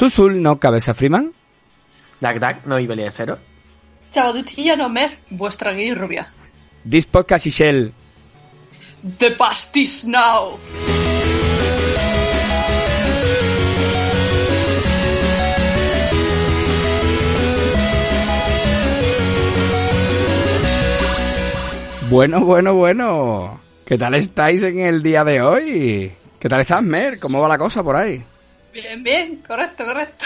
Susul, ¿no? Cabeza Freeman. Dak Dak, no Ibelia Cero. Chavadutilla no mer, vuestra gay rubia. This podcast is Shell. The past is now. Bueno, bueno, bueno. ¿Qué tal estáis en el día de hoy? ¿Qué tal estás, Mer? ¿Cómo va la cosa por ahí? Bien, bien, correcto, correcto.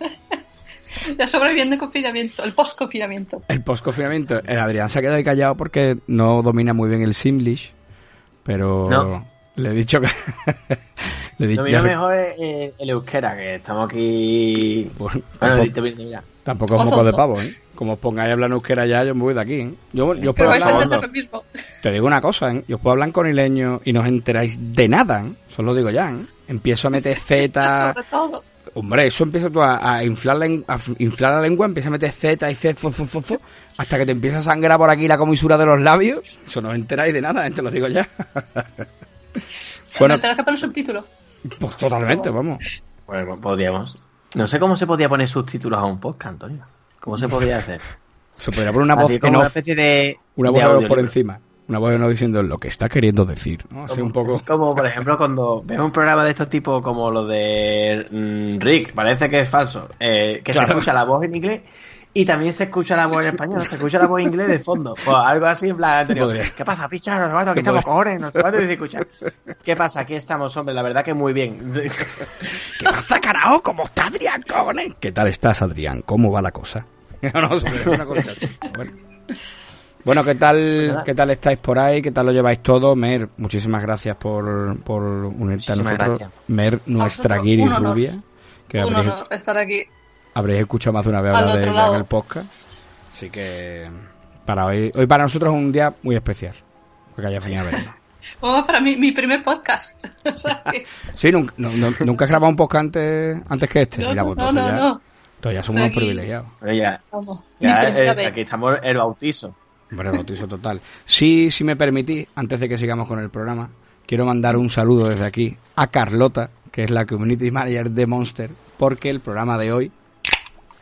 ya sobreviviendo el confinamiento, el post-confinamiento. El post-confinamiento. El Adrián se ha quedado ahí callado porque no domina muy bien el Simlish. Pero No. le he dicho que. le he dicho Lo mío mejor es eh, el euskera, que estamos aquí... Bueno, Bueno, tampoco, tampoco es moco de pavo, ¿eh? Como os pongáis a hablar en euskera ya, yo me voy de aquí, ¿eh? Yo, yo os puedo hablar, lo mismo. te digo una cosa, ¿eh? Yo os puedo hablar en conileño y no os enteráis de nada, ¿eh? Solo lo digo ya, ¿eh? Empiezo a meter Z... Sobre todo. Hombre, eso empieza tú a, a inflar, la, a inflar la lengua, empieza a meter Z y Z, fu, fu, fu, fu, hasta que te empieza a sangrar por aquí la comisura de los labios. Eso no os enteráis de nada, ¿eh? te lo digo ya. bueno, tendrás que poner subtítulos. pues totalmente, vamos. Bueno, podríamos. No sé cómo se podía poner subtítulos a un podcast, Antonio. ¿Cómo se podía hacer? Se podría poner una voz Así en como una especie de... una voz por encima. Una voz off diciendo lo que está queriendo decir, ¿no? Así un poco... Como por ejemplo cuando ves un programa de estos tipos como los de mm, Rick, parece que es falso, eh, que Claro. se escucha la voz en inglés y también se escucha la voz en español, se escucha la voz en inglés de fondo. Pues algo así en plan anterior. ¿Qué pasa, picha? No Se aquí estamos podría. cojones, no sé cuánto y se escucha. ¿Qué pasa? Aquí estamos, hombre, la verdad que muy bien. ¿Qué pasa, carajo? ¿Cómo está Adrián, cojones? ¿Qué tal estás, Adrián? ¿Cómo va la cosa? no, no, se una cosa así. Bueno. Bueno, ¿qué tal, ¿qué tal estáis por ahí? ¿Qué tal lo lleváis todo? Mer, muchísimas gracias por, por unirte a nosotros. gracias. Mer, nuestra guiri rubia, que Un habréis, honor estar aquí. habréis escuchado más de una vez hablar de ella en el podcast. Así que para hoy, hoy para nosotros es un día muy especial, porque hayas venido a vernos. Vamos para mi, mi primer podcast. O sea que- Sí, nunca, no- no- nunca has grabado un podcast antes, antes que este. no, Mira, no, pues no, no, ya, no. somos unos Aquí. privilegiados. Pero ya, eh, aquí estamos el bautizo. Hombre, bautizo total. Sí, si me permitís, antes de que sigamos con el programa, quiero mandar un saludo desde aquí a Carlota, que es la Community Manager de Monster, porque el programa de hoy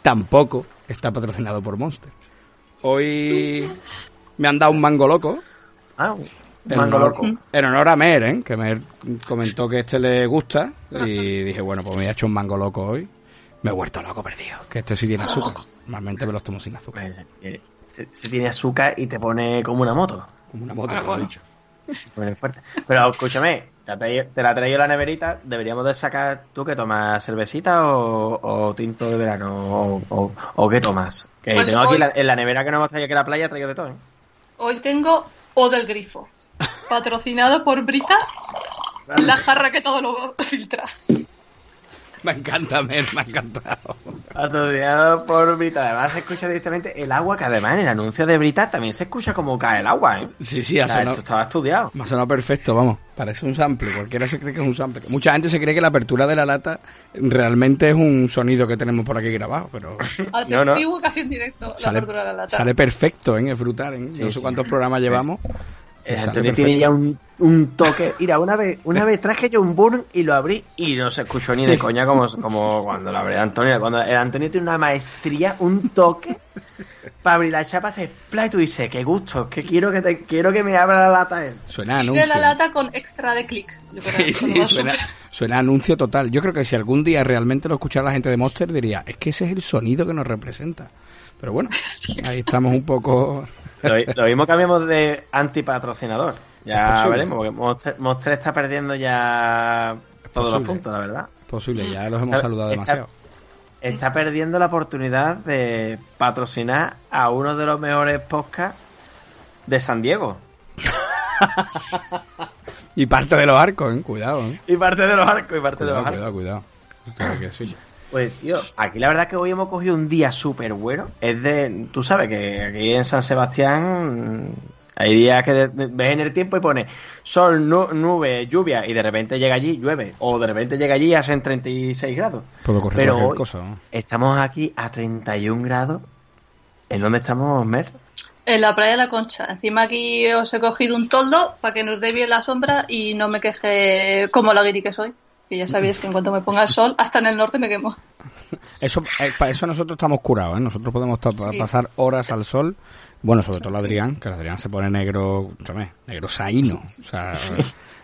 tampoco está patrocinado por Monster. Hoy me han dado un mango loco. Ah, En mango honor, loco. en honor a Mer, ¿eh? que Mer comentó que este le gusta y dije, bueno, pues me he hecho un mango loco hoy. Me he vuelto loco perdido, que este sí tiene azúcar. Normalmente me los tomo sin azúcar. Se, se tiene azúcar y te pone como una moto. Como una moto, Ah, como bueno. dicho. Fuerte. Pero escúchame, te, la ha traído la neverita. Deberíamos de sacar tú que tomas cervecita o, o tinto de verano o, o- o qué tomas. Que Pues tengo aquí la- en la nevera que nos hemos traído a la playa, he traído de todo. ¿eh? Hoy tengo O del Grifo. Patrocinado por Brita. La jarra que todo lo filtra. Me encanta, Mer, me ha encantado. Patrocinado por Brita. Además se escucha directamente el agua, que además en el anuncio de Brita también se escucha como cae el agua, ¿eh? Sí, sí, ha O sea, sonado, esto estaba estudiado. me ha sonado perfecto, vamos. Parece un sample, cualquiera se cree que es un sample. Mucha gente se cree que la apertura de la lata realmente es un sonido que tenemos por aquí grabado, pero No, no. Casi en directo la sale, apertura de la lata. sale perfecto, ¿eh? Es brutal, ¿eh? Sí, no sé sí. cuántos programas llevamos. Perfecto. tiene ya un, un toque. Mira, una vez, una vez traje yo un burn y lo abrí y no se escuchó ni de coña como, como cuando lo abrí Antonio. Cuando el Antonio tiene una maestría, un toque para abrir la chapa, hace splash y tú dices, qué gusto, que quiero que te, quiero que me abra la lata él. Suena anuncio. la lata con extra de clic. Sí, sí, suena, suena anuncio total. Yo creo que si algún día realmente lo escuchara la gente de Monster diría, es que ese es el sonido que nos representa. Pero bueno, ahí estamos un poco... Lo, lo mismo cambiamos de antipatrocinador. Ya veremos, porque Monster, Monster está perdiendo ya todos los puntos, la verdad. Posible, ya los hemos saludado demasiado. Está perdiendo la oportunidad de patrocinar a uno de los mejores podcasts de San Diego. Y parte de los arcos, ¿eh? Cuidado, ¿eh? Y parte de los arcos, y parte de Cuidado, los arcos. cuidado, cuidado. Que decirlo. Pues, tío, aquí la verdad que hoy hemos cogido un día súper bueno. Es de. Tú sabes que aquí en San Sebastián. mm, Hay días que ves en el tiempo y pone sol, nu- nube, lluvia, y de repente llega allí, llueve. O de repente llega allí y hacen 36 grados. Puede ocurrir Pero hoy cosa, ¿no? estamos aquí a 31 grados. ¿En dónde estamos, Mer? En la playa de la Concha. Encima aquí os he cogido un toldo para que nos dé bien la sombra y no me queje como la guiri que soy. Que ya sabéis que en cuanto me ponga el sol, hasta en el norte me quemo. Eso, eh, para eso nosotros estamos curados, ¿eh? Nosotros podemos Sí. pasar horas al sol. Bueno, sobre todo el Adrián, que el Adrián se pone negro, ¿sabes? Negro saíno. O sea,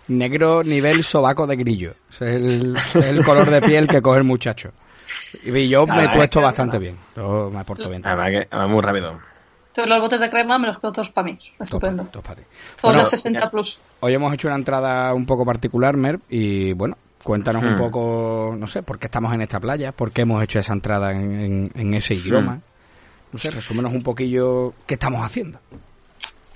negro nivel sobaco de grillo. Es el, es el color de piel que coge el muchacho. Y yo me que- bastante bien. Yo me porto bien. Además, que, además muy rápido. Todos los botes de crema me los quedo todos para mí. Estupendo. Todos para ti. Bueno, las 60 plus. Hoy hemos hecho una entrada un poco particular, Merv, y bueno, cuéntanos un Hmm. poco, no sé, por qué estamos en esta playa, por qué hemos hecho esa entrada en, en- en ese idioma. No sé, resúmenos un poquillo qué estamos haciendo.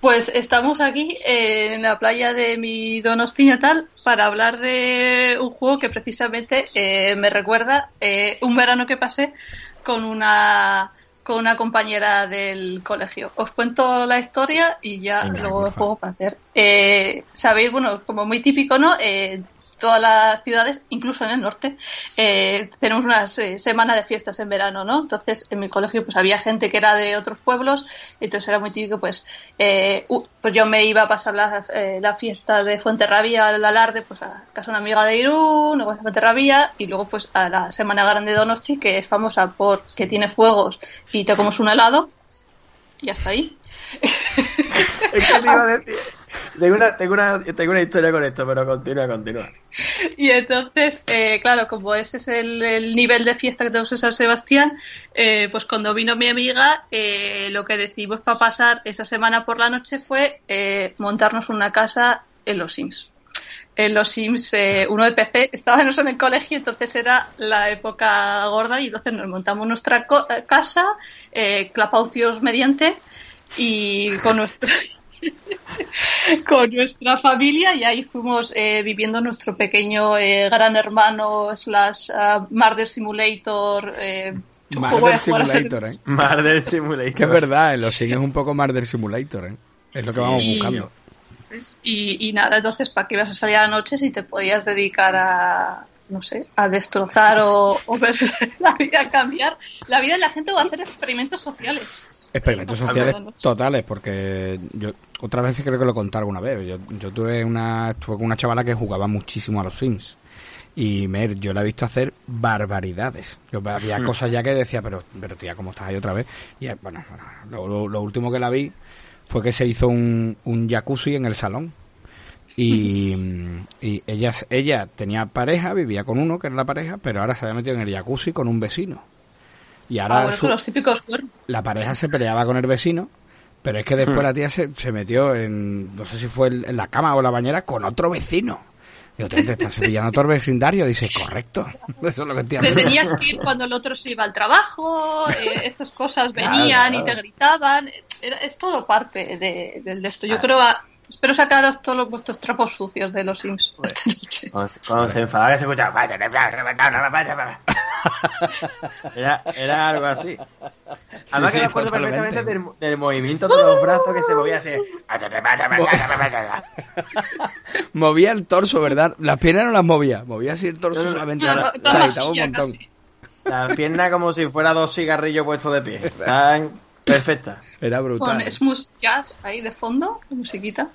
Pues estamos aquí eh, en la playa de mi Donosti natal para hablar de un juego que precisamente eh, me recuerda eh, un verano que pasé con una con una compañera del colegio. Os cuento la historia y ya Venga, luego el juego para hacer. Eh, Sabéis, bueno, como muy típico, ¿no? Todas las ciudades, incluso en el norte, eh, tenemos una eh, semana de fiestas en verano, ¿no? Entonces, en mi colegio, pues había gente que era de otros pueblos, entonces era muy típico, pues, eh, pues yo me iba a pasar la, eh, la fiesta de Fuenterrabía al alarde, pues a casa de una amiga de Irún, luego a Fuenterrabía, y luego, pues, a la Semana Grande de Donosti, que es famosa por que tiene fuegos y te comes un helado, y hasta ahí. Que te iba a decir. Tengo una, tengo, una, tengo una historia con esto, pero continúa, continúa. Y entonces, eh, claro, como ese es el, el nivel de fiesta que tenemos en San Sebastián, eh, pues cuando vino mi amiga, eh, lo que decidimos para pasar esa semana por la noche fue eh, montarnos una casa en los Sims. En los Sims, eh, uno de PC, estábamos en el colegio, entonces era la época gorda y entonces nos montamos nuestra co- eh, casa, clapaucios mediante, y con nuestra con nuestra familia y ahí fuimos eh, viviendo nuestro pequeño eh, gran hermano slash ah, Murder Simulator eh, Murder Simulator, ¿eh? Murder Simulator. Que es verdad, en los signos es un poco Murder Simulator, ¿eh? Es lo que vamos Sí. buscando. y, y nada entonces para qué ibas a salir a la noche si te podías dedicar a no sé a destrozar o, o ver la vida cambiar la vida de la gente o a hacer experimentos sociales Experimentos sociales totales, porque yo otras veces creo que lo conté alguna vez. Yo, yo tuve una, estuve con una chavala que jugaba muchísimo a los Sims. Y Mer, yo la he visto hacer barbaridades. Yo había Hmm. cosas ya que decía, pero, pero tía, ¿cómo estás ahí otra vez? Y eh, bueno, bueno, lo, lo- lo último que la vi fue que se hizo un, un jacuzzi en el salón. Y, y ella, ella tenía pareja, vivía con uno, que era la pareja, pero ahora se había metido en el jacuzzi con un vecino. Y ahora Ah, bueno, su- con los típicos la pareja se peleaba con el vecino, pero es que después Hmm. la tía se, se metió en, no sé si fue en en la cama o la bañera, con otro vecino. Digo, te, te estás cepillando otro vecindario. Dice, correcto. Eso es lo que Te entiendo. tenías que ir cuando el otro se iba al trabajo, eh, estas cosas venían y te gritaban. Era- es todo parte de, del de esto. Yo creo, a- espero sacaros todos los- vuestros trapos sucios de los Sims. Pues, Cuando, cuando se enfadaba que se escuchaba. Era, era algo así. Además sí, que me acuerdo perfectamente del, del movimiento de los brazos que se movía así. Movía el torso, ¿verdad? Las piernas no las movía. Movía así el torso solamente. un montón. La pierna como si fuera dos cigarrillos puestos de pie. Están perfectas. Era Con brutal. smooth jazz ahí de fondo, musiquita.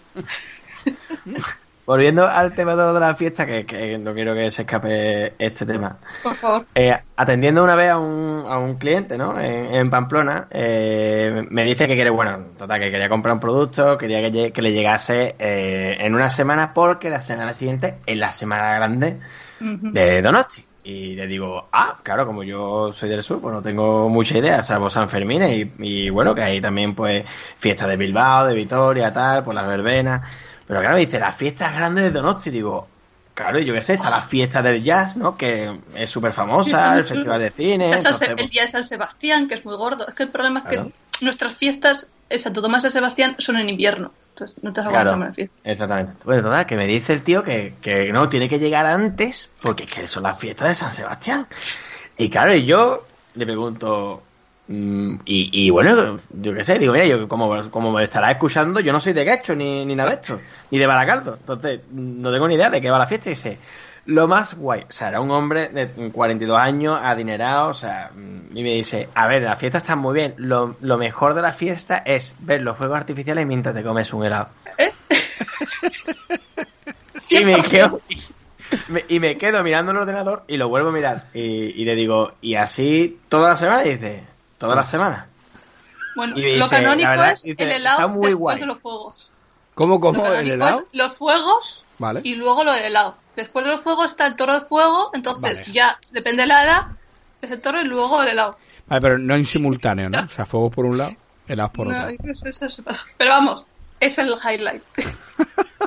Volviendo al tema de la fiesta, que, que no quiero que se escape este tema. Por favor. Eh, atendiendo una vez a un, a un cliente, ¿no? En, en Pamplona, eh, me dice que quiere, bueno, total, que quería comprar un producto, quería que, le llegase eh, en una semana, porque la semana siguiente es la semana grande de Donosti. Y le digo, ah, claro, como yo soy del sur, pues no tengo mucha idea, salvo San Fermín y, y bueno, que hay también pues fiestas de Bilbao, de Vitoria, tal, por las verbenas. Pero claro, me dice, las fiestas grandes de Donosti, digo, claro, yo qué sé, está la fiesta del jazz, ¿no? Que es súper famosa, el festival de cine. Entonces, el día de San Sebastián, que es muy gordo. Es que el problema es que nuestras fiestas en Santo Tomás de Sebastián son en invierno. Entonces, no te has Claro, aguantado fiesta. exactamente. Bueno, total, que me dice el tío que, que no, tiene que llegar antes porque es que son las fiestas de San Sebastián. Y claro, y yo le pregunto, mm, y, y bueno, yo qué sé, digo, mira, yo como, como me estará escuchando, yo no soy de Gacho ni, ni nada de esto, ni de Baracaldo. Entonces, no tengo ni idea de qué va la fiesta y dice, lo más guay, o sea, era un hombre de 42 años, adinerado, o sea, mm, y me dice, a ver, la fiesta está muy bien, lo, lo mejor de la fiesta es ver los fuegos artificiales mientras te comes un helado. Y me quedo, y me, y me quedo mirando el ordenador y lo vuelvo a mirar. Y, y le digo, ¿y así toda la semana? Y dice, ¿toda la semana? Bueno, Y lo canónico verdad, es dice, el helado está muy después guay. de los fuegos. ¿Cómo, Lo cómo? ¿El helado? es los fuegos Vale. y luego lo del helado. Después de los fuegos está el toro de fuego, entonces Vale. ya depende de la edad, es el toro y luego el helado. Vale, pero no en simultáneo, ¿no? O sea, fuegos por un lado, helados por No, otro. eso- eso. Pero vamos, es el highlight.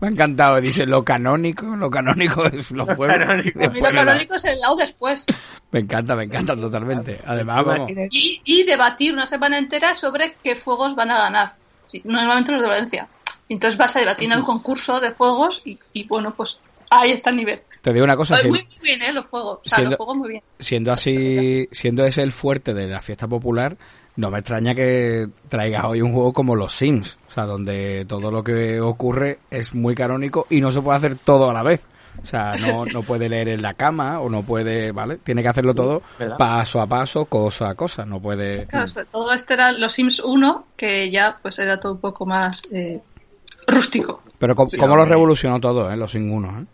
Me ha encantado. Dice, lo canónico, lo canónico es los fuegos. canónico. lo el helado. canónico es el helado después. Me encanta, me encanta totalmente. Además, vamos. Y, y debatir una semana entera sobre qué fuegos van a ganar. Sí, normalmente los de Valencia. Entonces vas a debatir en el concurso de fuegos y, y bueno, pues ahí está el nivel. Te digo una cosa, Pues si- muy, muy bien, ¿eh? Los fuegos. O sea, siendo- los muy bien. siendo así, siendo ese el fuerte de la fiesta popular, no me extraña que traigas hoy un juego como los Sims, o sea, donde todo lo que ocurre es muy canónico y no se puede hacer todo a la vez. O sea, no, no puede leer en la cama o no puede, ¿vale? Tiene que hacerlo todo ¿Verdad? paso a paso, cosa a cosa, no puede... Claro, sobre todo este era los Sims 1, que ya pues era todo un poco más eh, rústico. Pero co- Sí, cómo lo revolucionó todo, ¿eh? Los Sims 1, ¿eh?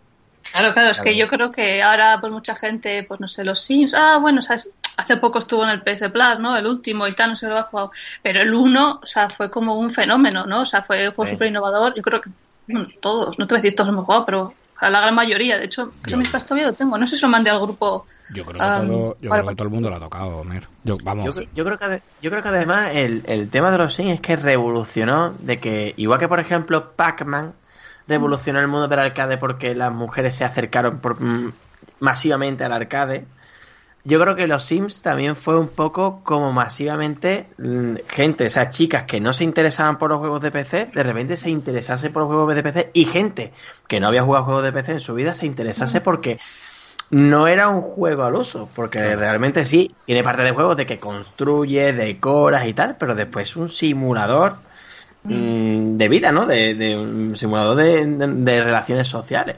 Claro, claro, es que yo creo que ahora pues mucha gente, pues no sé, los Sims, ah, bueno, sabes, hace poco estuvo en el PS Plus, ¿no? El último y tal, no sé si lo ha jugado, pero el 1, o sea, fue como un fenómeno, ¿no? O sea, fue un juego Sí. súper innovador, yo creo que, bueno, todos, no te voy a decir todos lo hemos jugado, pero a la gran mayoría, de hecho, que Yo- mis todavía lo tengo, no sé si lo mandé al grupo. Yo creo que, todo, yo vale, creo que todo el mundo lo ha tocado, Mer. Yo, vamos, Yo, yo creo que yo creo que además el, el tema de los Sims es que revolucionó de que igual que por ejemplo Pac-Man revolucionó el mundo del arcade porque las mujeres se acercaron por- mm, masivamente al arcade. Yo creo que los Sims también fue un poco como masivamente mm, gente, o sea, chicas que no se interesaban por los juegos de PC, de repente se interesase por los juegos de PC y gente que no había jugado juegos de PC en su vida se interesase porque no era un juego al uso, porque realmente sí, tiene parte de juegos de que construyes, decoras y tal, pero después un simulador mm, de vida, ¿no? De, de un simulador de, de- de relaciones sociales.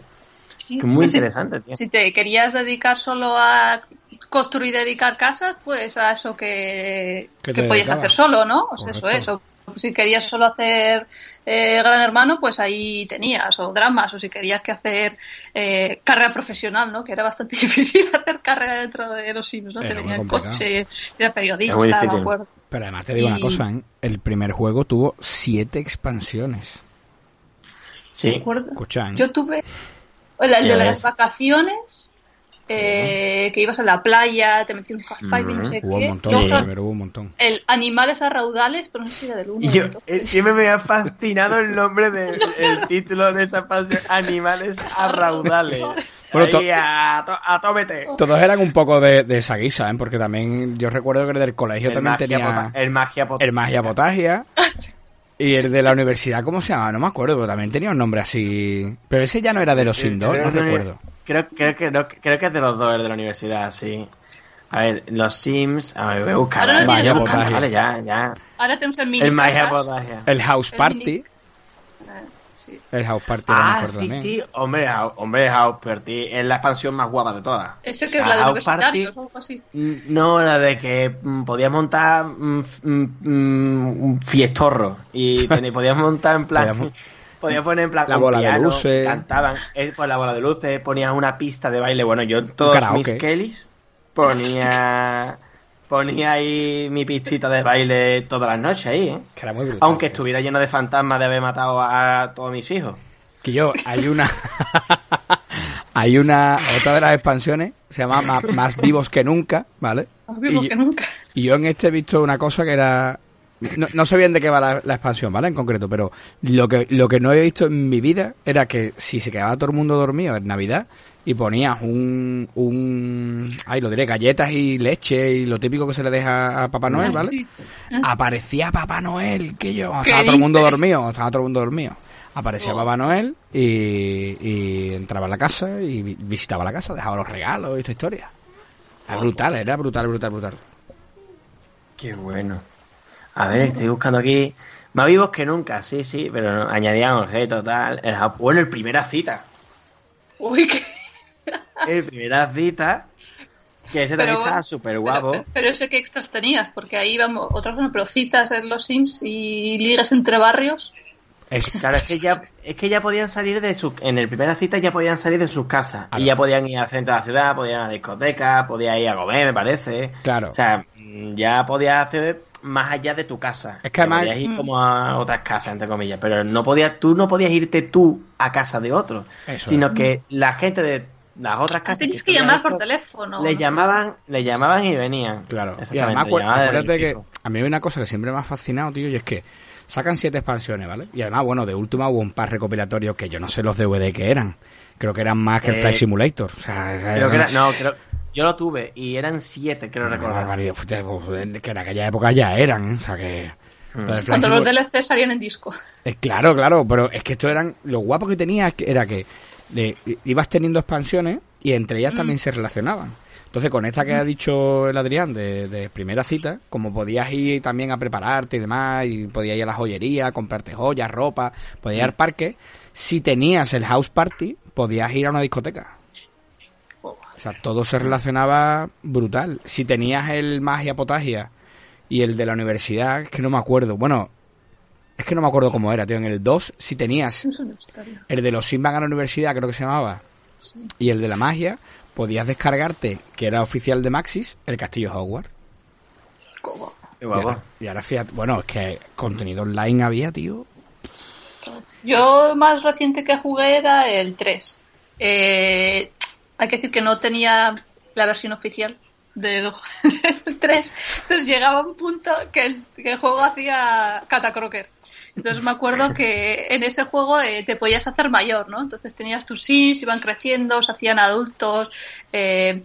Sí, Que muy pues, si- interesante, tío. Si te querías dedicar solo a construir y dedicar casas, pues a eso que, Que podías hacer solo, ¿no? O sea, eso es. O si querías solo hacer eh, Gran Hermano, pues ahí tenías, o dramas, o si querías que hacer eh, carrera profesional, ¿no? Que era bastante difícil hacer carrera dentro de los Sims, ¿no? Era Te venía el coche, era periodista, me acuerdo. Pero además te digo una cosa, ¿eh? El primer juego tuvo siete expansiones. Sí. ¿Me acuerdo? Escucha, ¿eh? Yo tuve el, de las vacaciones, eh, que ibas a la playa, te metías un y no sé Hubo un montón, Sí. hubo un montón. el animales a raudales, pero no sé si era del 1 Y yo, eh, siempre me ha fascinado el nombre del el título de esa pasión, Animales a raudales. Bueno, to- a, to- a tómete. Todos eran un poco de, de esa guisa, ¿eh? Porque también yo recuerdo que el del colegio El también tenía el magia pot- el magia potagia y el de la universidad, ¿cómo se llama? No me acuerdo, pero también tenía un nombre así. Pero ese ya no era de los 2, no recuerdo. Creo, creo, que, no, creo que es de los dos, el de la universidad, sí. A ver, los Sims. A ver, voy a buscar. Ahora voy a buscar, vale, ya, ya. Ahora tenemos el mini El casas. potagia. El House El Party, Eh, sí. el House Party Ah, mejor sí, también. sí, hombre, House- hombre, House Party es la expansión más guapa de todas. Ese que es Ah, la de House Party. o algo así. Mm, No, la de que mm, podías montar f- mm, mm, un fiestorro y podías montar en plan podías poner en plan La bola de luces. cantaban eh, pues la bola de luces ponías una pista de baile bueno yo en todos karaoke. mis Kellys ponía ponía ahí mi pistita de baile todas las noches ahí ¿eh? Que era muy brutal. aunque estuviera lleno de fantasmas de haber matado a todos mis hijos Que yo, hay una. hay una. Otra de las expansiones se llama Ma- Más, vivos que nunca, ¿vale? Más vivo Y- que nunca. Y yo en este he visto una cosa que era. No, no sé bien de qué va la, la expansión, ¿vale? En concreto, pero lo que, lo que no he visto en mi vida era que si se quedaba todo el mundo dormido en Navidad, y ponías un, un, ay, lo diré, galletas y leche y lo típico que se le deja a Papá Noel, ¿vale? Sí. Aparecía Papá Noel, que yo, ¿Qué estaba todo el mundo dormido, estaba todo el mundo dormido. Aparecía Oh. Papá Noel y, y entraba a la casa y vi- visitaba la casa, dejaba los regalos y esta historia. Era brutal, era brutal, brutal, brutal. Qué bueno. A ver, estoy buscando aquí. Más vivos que nunca, sí, sí, pero no, añadían objetos, tal. El, Hap- bueno, el primera cita. Uy, qué... El primera cita. Que ese también estaba súper guapo. Pero, pero ese que extras tenías, porque ahí vamos, otras bueno, pero citas en los Sims y ligas entre barrios. Es, Claro, es que ya, es que ya podían salir de su, en el primera cita ya podían salir de sus casas. Claro. Y ya podían ir al centro de la ciudad, podían ir a la discoteca, podían ir a comer, me parece. Claro. O sea, ya podías hacer más allá de tu casa. Es que además- Podías ir como a otras casas, entre comillas. Pero no podías, tú no podías irte tú a casa de otro. Eso sino es. que la gente de las otras casas. Tienes que llamar por teléfono. Le llamaban, le llamaban y venían. Claro. Y además, acuérdate que a mí hay una cosa que siempre me ha fascinado, tío, y es que sacan siete expansiones, ¿vale? Y además, bueno, de última hubo un par recopilatorios que yo no sé los DVD que eran. Creo que eran más que el Eh, Flight Simulator. O sea, Creo que era, no, creo, yo lo tuve y eran siete, creo recordar. que en aquella época ya eran, o sea que... Mm. Cuando los DLC salían en disco. Eh, claro, claro, pero es que esto eran... Lo guapo que tenía era que ibas teniendo expansiones y entre ellas también se relacionaban. Entonces, con esta que ha dicho el Adrián de, de primera cita, como podías ir también a prepararte y demás, y podías ir a la joyería, comprarte joyas, ropa, podías ir al parque, si tenías el house party, podías ir a una discoteca. O sea, todo se relacionaba brutal. Si tenías el magia potagia y el de la universidad, es que no me acuerdo. Bueno, es que no me acuerdo cómo era, tío. En el 2, si tenías el de los Simban a la universidad, creo que se llamaba, y el de la magia, podías descargarte, que era oficial de Maxis, el castillo Hogwarts. Qué Y ahora, y ahora fíjate, bueno, es que contenido online había, tío. Yo más reciente que jugué era el 3. Eh, hay que decir que no tenía la versión oficial del, del 3. Entonces llegaba un punto que el, que el juego hacía catacroker. Entonces me acuerdo que en ese juego eh, te podías hacer mayor, ¿no? Entonces tenías tus sims, iban creciendo, se hacían adultos, eh,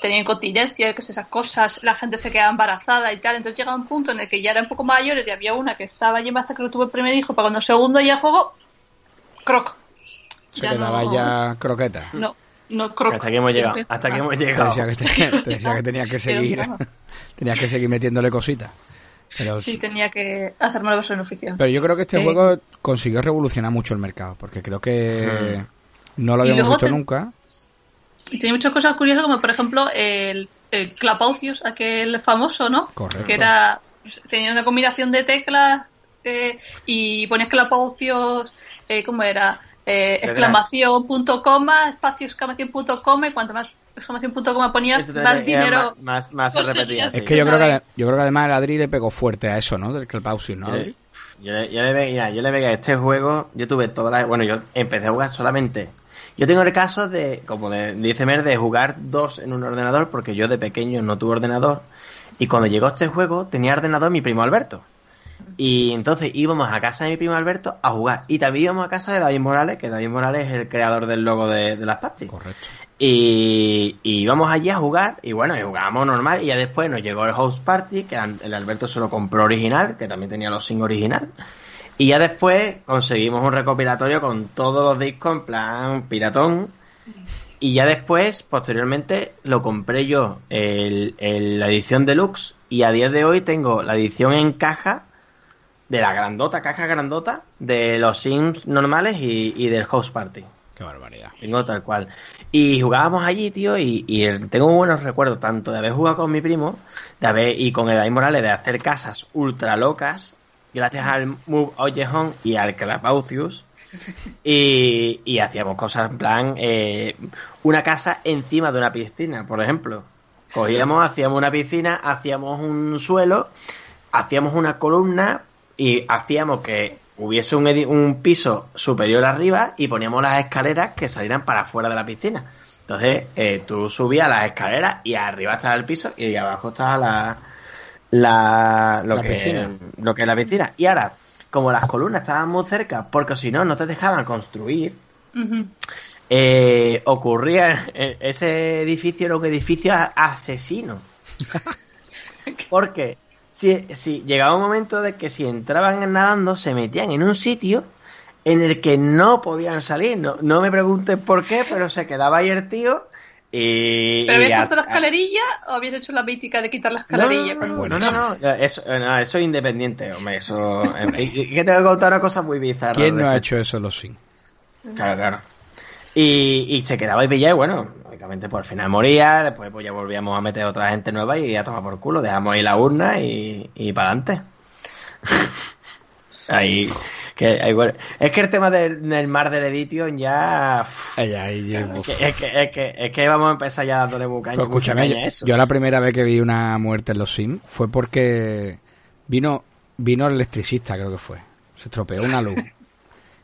tenían continencia, que esas cosas, la gente se quedaba embarazada y tal. Entonces llegaba un punto en el que ya eran un poco mayores y había una que estaba allí embarazada que lo tuvo el primer hijo, para cuando el segundo ya el juego, croc. Se Ya quedaba no- ya croqueta. No, no croc. Hasta aquí hemos llegado. Hasta aquí hemos Te llegado. decía que, te, te decía que tenías que seguir, tenías que seguir metiéndole cositas. Pero, Sí, tenía que hacerme la versión oficial. pero yo creo que este Eh. juego consiguió revolucionar mucho el mercado, porque creo que no lo habíamos visto te- nunca. Y tenía muchas cosas curiosas, como por ejemplo el, el Clapaucius, aquel famoso, ¿no? Correcto. Que era. Tenía una combinación de teclas eh, y ponías Clapaucius, eh, ¿cómo era? Eh, exclamación punto coma, espacio exclamación punto coma, y cuanto más exclamación punto coma ponías, más dinero. Más, más, se repetía. sí. Es que yo creo que, yo creo que además el Adri le pegó fuerte a eso, ¿no? Del Clapausius, ¿no? Adri? yo le, yo le veía, yo le veía este juego, yo tuve todas las... Bueno, yo empecé a jugar solamente... Yo tengo el caso de, como de- dice Mer, de jugar dos en un ordenador, porque yo de pequeño no tuve ordenador, y cuando llegó este juego tenía ordenador mi primo Alberto. Y entonces íbamos a casa de mi primo Alberto a jugar. Y también íbamos a casa de David Morales, que David Morales es el creador del logo de, de las pastis. Correcto. Y, y íbamos allí a jugar, y bueno, y jugábamos normal, y ya después nos llegó el House Party, que el Alberto se lo compró original, que también tenía los sin original. Y ya después conseguimos un recopilatorio con todos los discos en plan piratón. Y ya después, posteriormente, lo compré yo, el, el- la edición deluxe, y a día de hoy tengo la edición en caja, de la grandota, caja grandota, de los Sims normales y, y del House Party. Qué barbaridad. Tengo tal cual. Y jugábamos allí, tío, y, y tengo buenos recuerdos, tanto de haber jugado con mi primo, de haber, y con el David Morales, de hacer casas ultra locas, gracias al Move Ollejón y al Clapaucius. Y, y hacíamos cosas en plan, eh, una casa encima de una piscina, por ejemplo. Cogíamos, hacíamos una piscina, hacíamos un suelo, hacíamos una columna y hacíamos que hubiese un, un piso superior arriba y poníamos las escaleras que salieran para afuera de la piscina. Entonces, eh, tú subías las escaleras y arriba estaba el piso y abajo estaba la, la, lo, La que, piscina. lo que es la piscina. Y ahora, como las columnas estaban muy cerca, porque si no, no te dejaban construir, eh, ocurría, eh, ese edificio era un edificio asesino. Porque si, si llegaba un momento de que si entraban nadando se metían en un sitio en el que no podían salir. No, no me preguntes por qué, pero se quedaba ahí el tío y... ¿Pero habías puesto la escalerilla o habías hecho la mítica de quitar la escalerilla? no, no, cuando- no, no, no, eso, no, eso es independiente, hombre, eso... Y que te voy a contar una cosa muy bizarra. ¿Quién no ha hecho eso los Sims? Claro, claro. Y, y se quedaba ahí pillado y bueno, lógicamente pues al final moría, después pues ya volvíamos a meter otra gente nueva y a tomar por culo, dejamos ahí la urna y, y para adelante. ahí, que, ahí, bueno. Es que el tema del, del mar del Edition ya... es, que, es, que, es, que, es que vamos a empezar ya dándole mucha escúchame, yo, eso. yo la primera vez que vi una muerte en los Sims fue porque vino vino el electricista, creo que fue. Se estropeó una luz.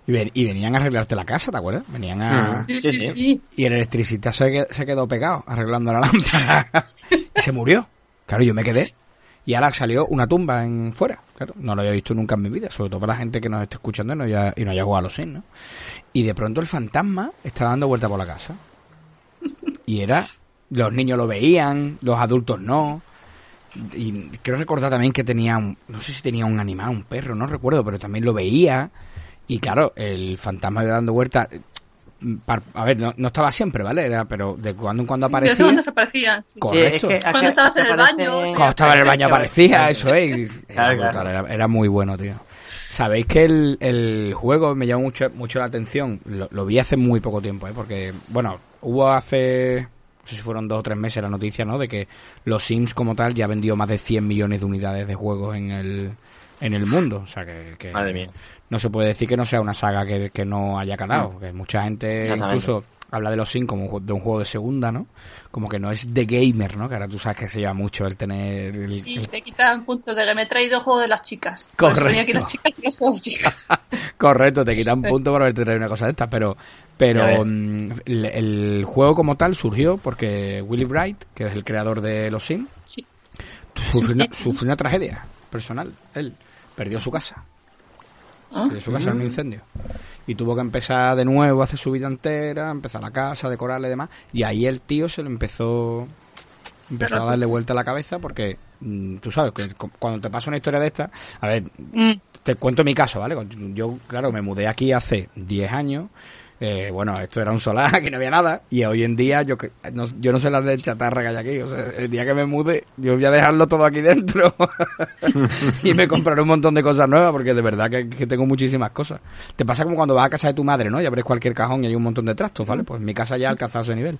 Y, ven- y venían a arreglarte la casa, ¿te acuerdas? Venían a... Mm. Sí, Sí, sí. Y el electricista se, se quedó pegado arreglando la lámpara. y se murió. Claro, yo me quedé. Y ahora salió una tumba en fuera. Claro, no lo había visto nunca en mi vida, sobre todo para la gente que nos esté escuchando y no haya, y no haya jugado a los Sims, ¿no? Y de pronto el fantasma estaba dando vuelta por la casa. Y era, los niños lo veían, los adultos no. Y quiero recordar también que tenía, un, no sé si tenía un animal, un perro, no recuerdo, pero también lo veía. Y claro, el fantasma iba dando vuelta. par- A ver, no, no estaba siempre, ¿vale? Era, pero de cuando en cuando Sí, de aparecía. cuando sí. Correcto. Sí, es que- Cuando estabas en el baño, Cuando estaba en el baño aparecía, eso es. Era, brutal, era, era muy bueno, tío. Sabéis que el, el juego me llamó mucho, mucho la atención. Lo, lo vi hace muy poco tiempo, ¿eh? Porque, bueno, hubo hace, no sé si fueron dos o tres meses la noticia, ¿no? De que los Sims como tal ya vendió más de 100 millones de unidades de juegos en el, en el mundo. O sea que, que Madre mía. no se puede decir que no sea una saga que, que no haya calado. Porque mucha gente incluso habla de los Sims como un de un juego de segunda, ¿no? Como que no es de gamer, ¿no? Que ahora tú sabes que se lleva mucho el tener... el- Sí, el- te quitan puntos de que me he traído juego de las chicas. Aquí Correcto. las chicas y los chicas. Correcto, te quitan punto por haberte traído una cosa de estas, pero, pero mm, el, el juego como tal surgió porque Willy Bright, que es el creador de los Sims, Sí. sufrió una, sufrió una tragedia personal. Él perdió su casa. Ah. Perdió su casa en un incendio. Y tuvo que empezar de nuevo a hacer su vida entera, empezar la casa, decorarla y demás. Y ahí el tío se le empezó empezó a darle vuelta a la cabeza porque mm, tú sabes que cu- cuando te pasa una historia de esta, a ver, Mm. te cuento mi caso, ¿vale? Yo, claro, me mudé aquí hace 10 años. Eh, bueno, esto era un solar, aquí no había nada. Y hoy en día, yo, que- no, yo no sé las de chatarra que hay aquí. O sea, el día que me mude, yo voy a dejarlo todo aquí dentro. y me compraré un montón de cosas nuevas, porque de verdad que, que tengo muchísimas cosas. Te pasa como cuando vas a casa de tu madre, ¿no? Y abres cualquier cajón y hay un montón de trastos, ¿vale? Pues mi casa ya ha alcanzado ese nivel.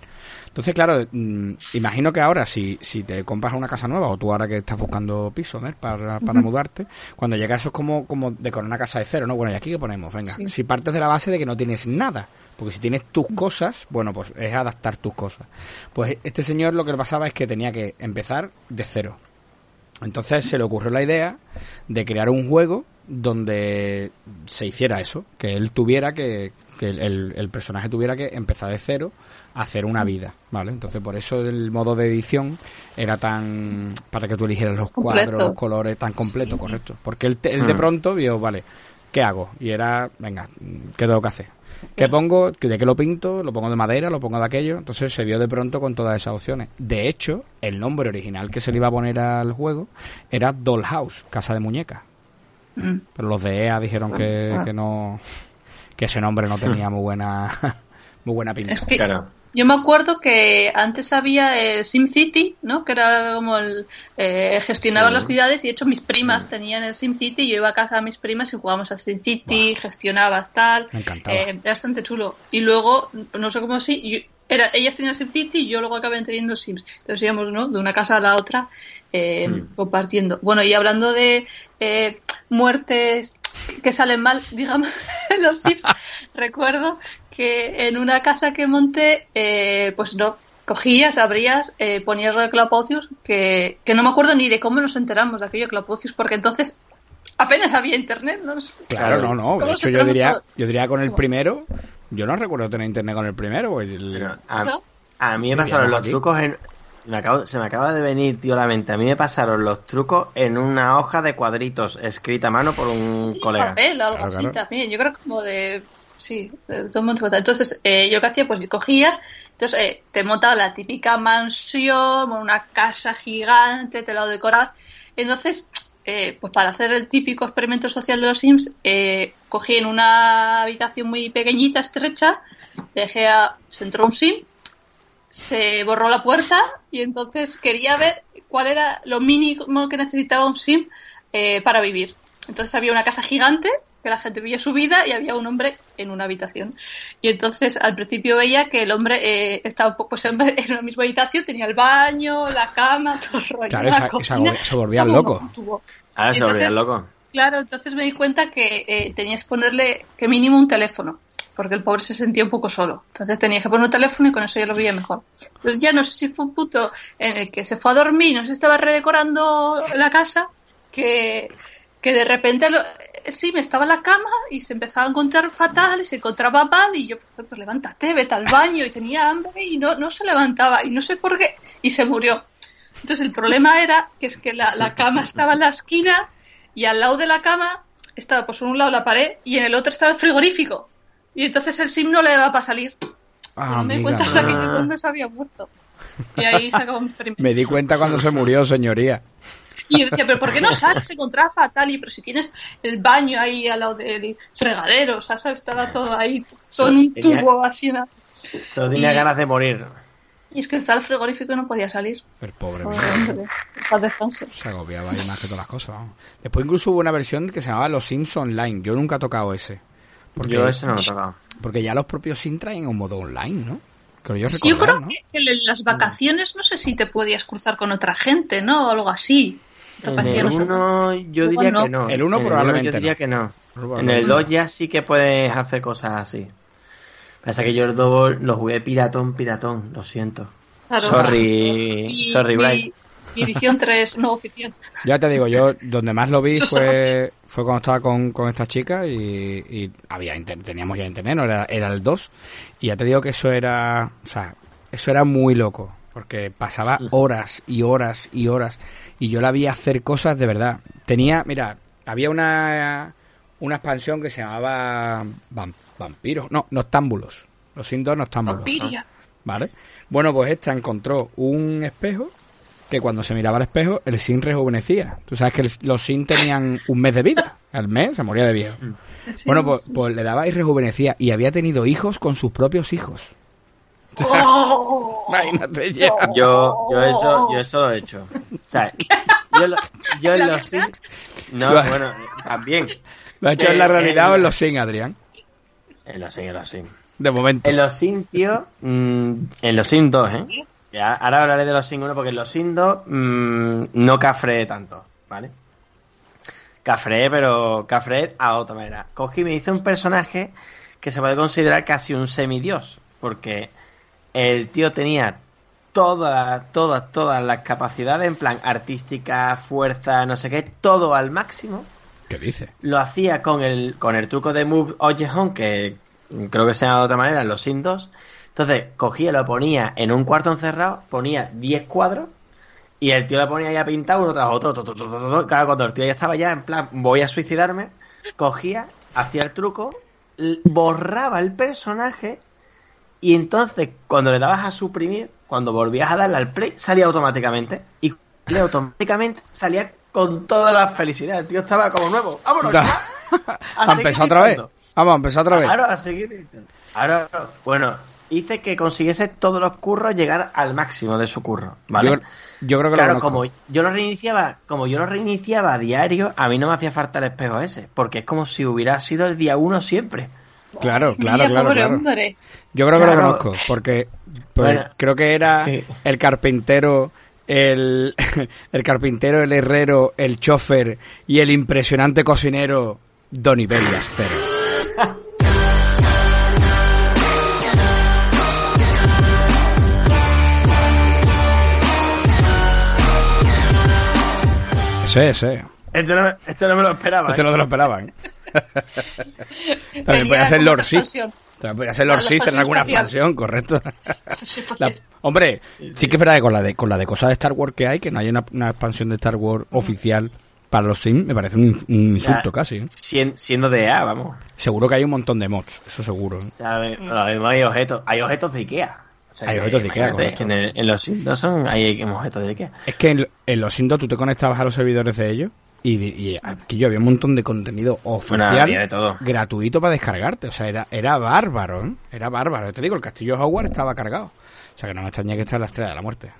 Entonces, claro, mm, imagino que ahora, si, si te compras una casa nueva, o tú ahora que estás buscando piso, ¿no? Para, para mudarte, cuando llega eso es como, como decorar una casa de cero, ¿no? Bueno, ¿y aquí qué ponemos? Venga, Sí. si partes de la base de que no tienes nada, porque si tienes tus cosas, bueno, pues es adaptar tus cosas. Pues este señor lo que le pasaba es que tenía que empezar de cero. Entonces se le ocurrió la idea de crear un juego donde se hiciera eso, que él tuviera que, que el, el- personaje tuviera que empezar de cero a hacer una vida, ¿vale? Entonces por eso el modo de edición era tan para que tú eligieras los Completo. cuadros, los colores, tan completo, correcto. Porque él, te- él de Mm. pronto vio, vale, ¿qué hago? Y era, venga, ¿qué tengo que hacer? ¿Qué pongo? ¿De qué lo pinto? ¿Lo pongo de madera? ¿Lo pongo de aquello? Entonces se vio de pronto con todas esas opciones. De hecho, el nombre original que se le iba a poner al juego era Dollhouse, Casa de Muñecas. Mm. Pero los de EA dijeron que, Ah. que no que ese nombre no tenía muy buena muy buena pinta. Es que Claro. Yo me acuerdo que antes había el SimCity, ¿no? Que era como el eh, gestionaba Sí. las ciudades y de hecho mis primas Sí. tenían el SimCity y yo iba a casa a mis primas y jugábamos al SimCity, gestionabas tal. Me encantaba. Eh, era bastante chulo. Y luego, no sé cómo si, yo- era, ellas tenían SimCity y yo luego acabé teniendo Sims. Entonces íbamos, ¿no? De una casa a la otra eh, Mm. compartiendo. Bueno, y hablando de eh, muertes que salen mal, digamos, en los Sims, recuerdo que en una casa que monté, eh, pues no, cogías, abrías, eh, ponías lo de Clapocius, que, que no me acuerdo ni de cómo nos enteramos de aquello de Clapocius, porque entonces apenas había internet, ¿no? Claro, no, no. De ¿Cómo hecho, yo diría, todo? yo diría con el primero, yo no recuerdo tener internet con el primero. pues el- Pero a, a mí me pasaron los aquí. trucos en... me acabo- se me acaba de venir, tío, a la mente. A mí me pasaron los trucos en una hoja de cuadritos escrita a mano por un Sí, colega. papel, algo Claro, así claro. también. Yo creo que como de Sí, de todo el mundo contaba. Entonces, eh, yo que hacía, pues cogías, entonces eh, te montaba la típica mansión, una casa gigante, te la decorabas. Entonces, eh, pues para hacer el típico experimento social de los Sims, eh, cogí en una habitación muy pequeñita, estrecha, dejé a, se entró un Sim, se borró la puerta y entonces quería ver cuál era lo mínimo que necesitaba un Sim eh, para vivir. Entonces había una casa gigante que la gente vivía su vida y había un hombre en una habitación. Y entonces al principio veía que el hombre eh, estaba un poco pues, en la misma habitación, tenía el baño, la cama, todo el rollo. Claro, la esa- cocina, esa- se un tubo. Ahora se Entonces- volvían loco. Claro, entonces me di cuenta que eh, tenías que ponerle que mínimo un teléfono, porque el pobre se sentía un poco solo. Entonces tenías que poner un teléfono y con eso ya lo veía mejor. Entonces ya no sé si fue un punto en el que se fue a dormir, no se estaba redecorando la casa, que, que de repente lo- sí me estaba en la cama y se empezaba a encontrar fatal y se encontraba mal y yo, pues, pues levántate, vete al baño y tenía hambre y no, no se levantaba y no sé por qué y se murió. Entonces el problema era que es que la, la cama estaba en la esquina y al lado de la cama estaba pues en un lado la pared y en el otro estaba el frigorífico. Y entonces el sim no le daba para salir. Ah, no me di cuenta hasta que el hombre se había muerto. Y ahí se acabó mi. Me di cuenta cuando se murió, señoría. Y yo decía, pero ¿por qué no sales? Se encontraba fatal. Y pero si tienes el baño ahí al lado del fregadero, o sea, ¿sabes? estaba todo ahí, todo en un tubo así. ¿no? Solo tenía Y- ganas de morir. Y es que estaba el frigorífico y no podía salir. El pobre. Se agobiaba ahí más que todas las cosas. vamos. Después incluso hubo una versión que se llamaba Los Sims Online. Yo nunca he tocado ese. Porque, Yo ese no lo he tocado. porque ya los propios Sims traen un modo online, ¿no? Creo yo Sí, yo recordar, creo ¿no? que en las vacaciones no sé si te podías cruzar con otra gente, ¿no? O algo así. ¿Te En el No sé. 1 yo diría no. que no. El uno En probablemente yo diría no. que no. En el 2 ya sí que puedes hacer cosas así. Pasa que yo el 2 lo jugué piratón, piratón, lo siento. Claro. Sorry, Mi- sorry, Brian. Mi edición 3 no oficial. Ya te digo, yo donde más lo vi fue, fue cuando estaba con, con esta chica y, y había inter- teníamos ya internet, no era, era el 2. Y ya te digo que eso era, o sea, eso era muy loco, porque pasaba horas y horas y horas y yo la vi hacer cosas de verdad. Tenía, mira, había una, una expansión que se llamaba Vam- Vampiros, no, Noctámbulos. Los Indoor Noctámbulos. Vampiria. ¿Vale? Bueno, pues esta encontró un espejo que cuando se miraba al espejo el sin rejuvenecía. Tú sabes que el- los sin tenían un mes de vida. Al mes se moría de viejo. Sí, Bueno, pues, sí. pues le daba y rejuvenecía y había tenido hijos con sus propios hijos. ¡Oh! Imagínate ya. Yo, yo eso, yo eso lo he hecho. O sea, yo, lo- yo en los Sims, no, Lo- bueno, también. Lo ha hecho en la realidad o en los sin, Adrián. En los Sims, en los Sims. De momento. En los Sims, tío, mm, en los Sims 2, ¿eh? Ya, ahora hablaré de los Sims 1 porque en los Sims 2 mm, no cafreé tanto, ¿vale? Cafreé, pero cafreé a otra manera. Cogí y me hice un personaje que se puede considerar casi un semidios, porque el tío tenía todas, todas, todas las capacidades en plan artística, fuerza, no sé qué, todo al máximo ¿Qué dice? lo hacía con el, con el truco de Move Ojeon, que creo que se llama de otra manera en los Sims 2. Entonces, cogía, lo ponía en un cuarto encerrado, ponía 10 cuadros y el tío le ponía ya pintado uno tras otro. to, to, to. Claro, cuando el tío ya estaba ya en plan, voy a suicidarme, cogía, hacía el truco, borraba el personaje y entonces cuando le dabas a suprimir, cuando volvías a darle al play, salía automáticamente. Y automáticamente salía con toda la felicidad. El tío estaba como nuevo. ¡Vámonos! A empezar otra vez. Vamos, a empezar otra vez. Ahora a seguir. Ahora, bueno, hice que consiguiese todos los curros llegar al máximo de su curro, ¿vale? Yo, yo creo que claro, lo como yo lo reiniciaba, como yo lo reiniciaba a diario, a mí no me hacía falta el espejo ese, porque es como si hubiera sido el día uno siempre. Claro, claro, Mía, claro, pobre claro. hombre. Yo creo que Claro. lo conozco, porque pues, Bueno. creo que era Sí. el carpintero, el, el carpintero, el herrero, el chofer y el impresionante cocinero Donny Bellastero. Ese, ese. Esto no, me- esto no me lo esperaba. Este ¿eh? no te lo esperaban. También podía ser Lord Sith. También podía ser Lord Sith en alguna expansión, correcto. Pues, La- hombre, sí que es verdad que con la de con la de cosas de Star Wars que hay, que no hay una, una expansión de Star Wars oficial Para los Sims me parece un, un insulto Ya. casi. ¿eh? Sien- siendo de EA, vamos. Seguro que hay un montón de mods, eso seguro. ¿eh? O sea, lo mismo hay objetos, hay objetos de Ikea. O sea, Hay objetos de Ikea, correcto. En, el- en los Sims son hay objetos de Ikea. Es que en, en los Sims tú te conectabas a los servidores de ellos y, di- y aquí yo había un montón de contenido oficial de todo. gratuito para descargarte. O sea, era, era bárbaro, ¿eh? Era bárbaro. Te digo, el castillo de Hogwarts estaba cargado. O sea, que no me extraña que esté en la estrella de la muerte.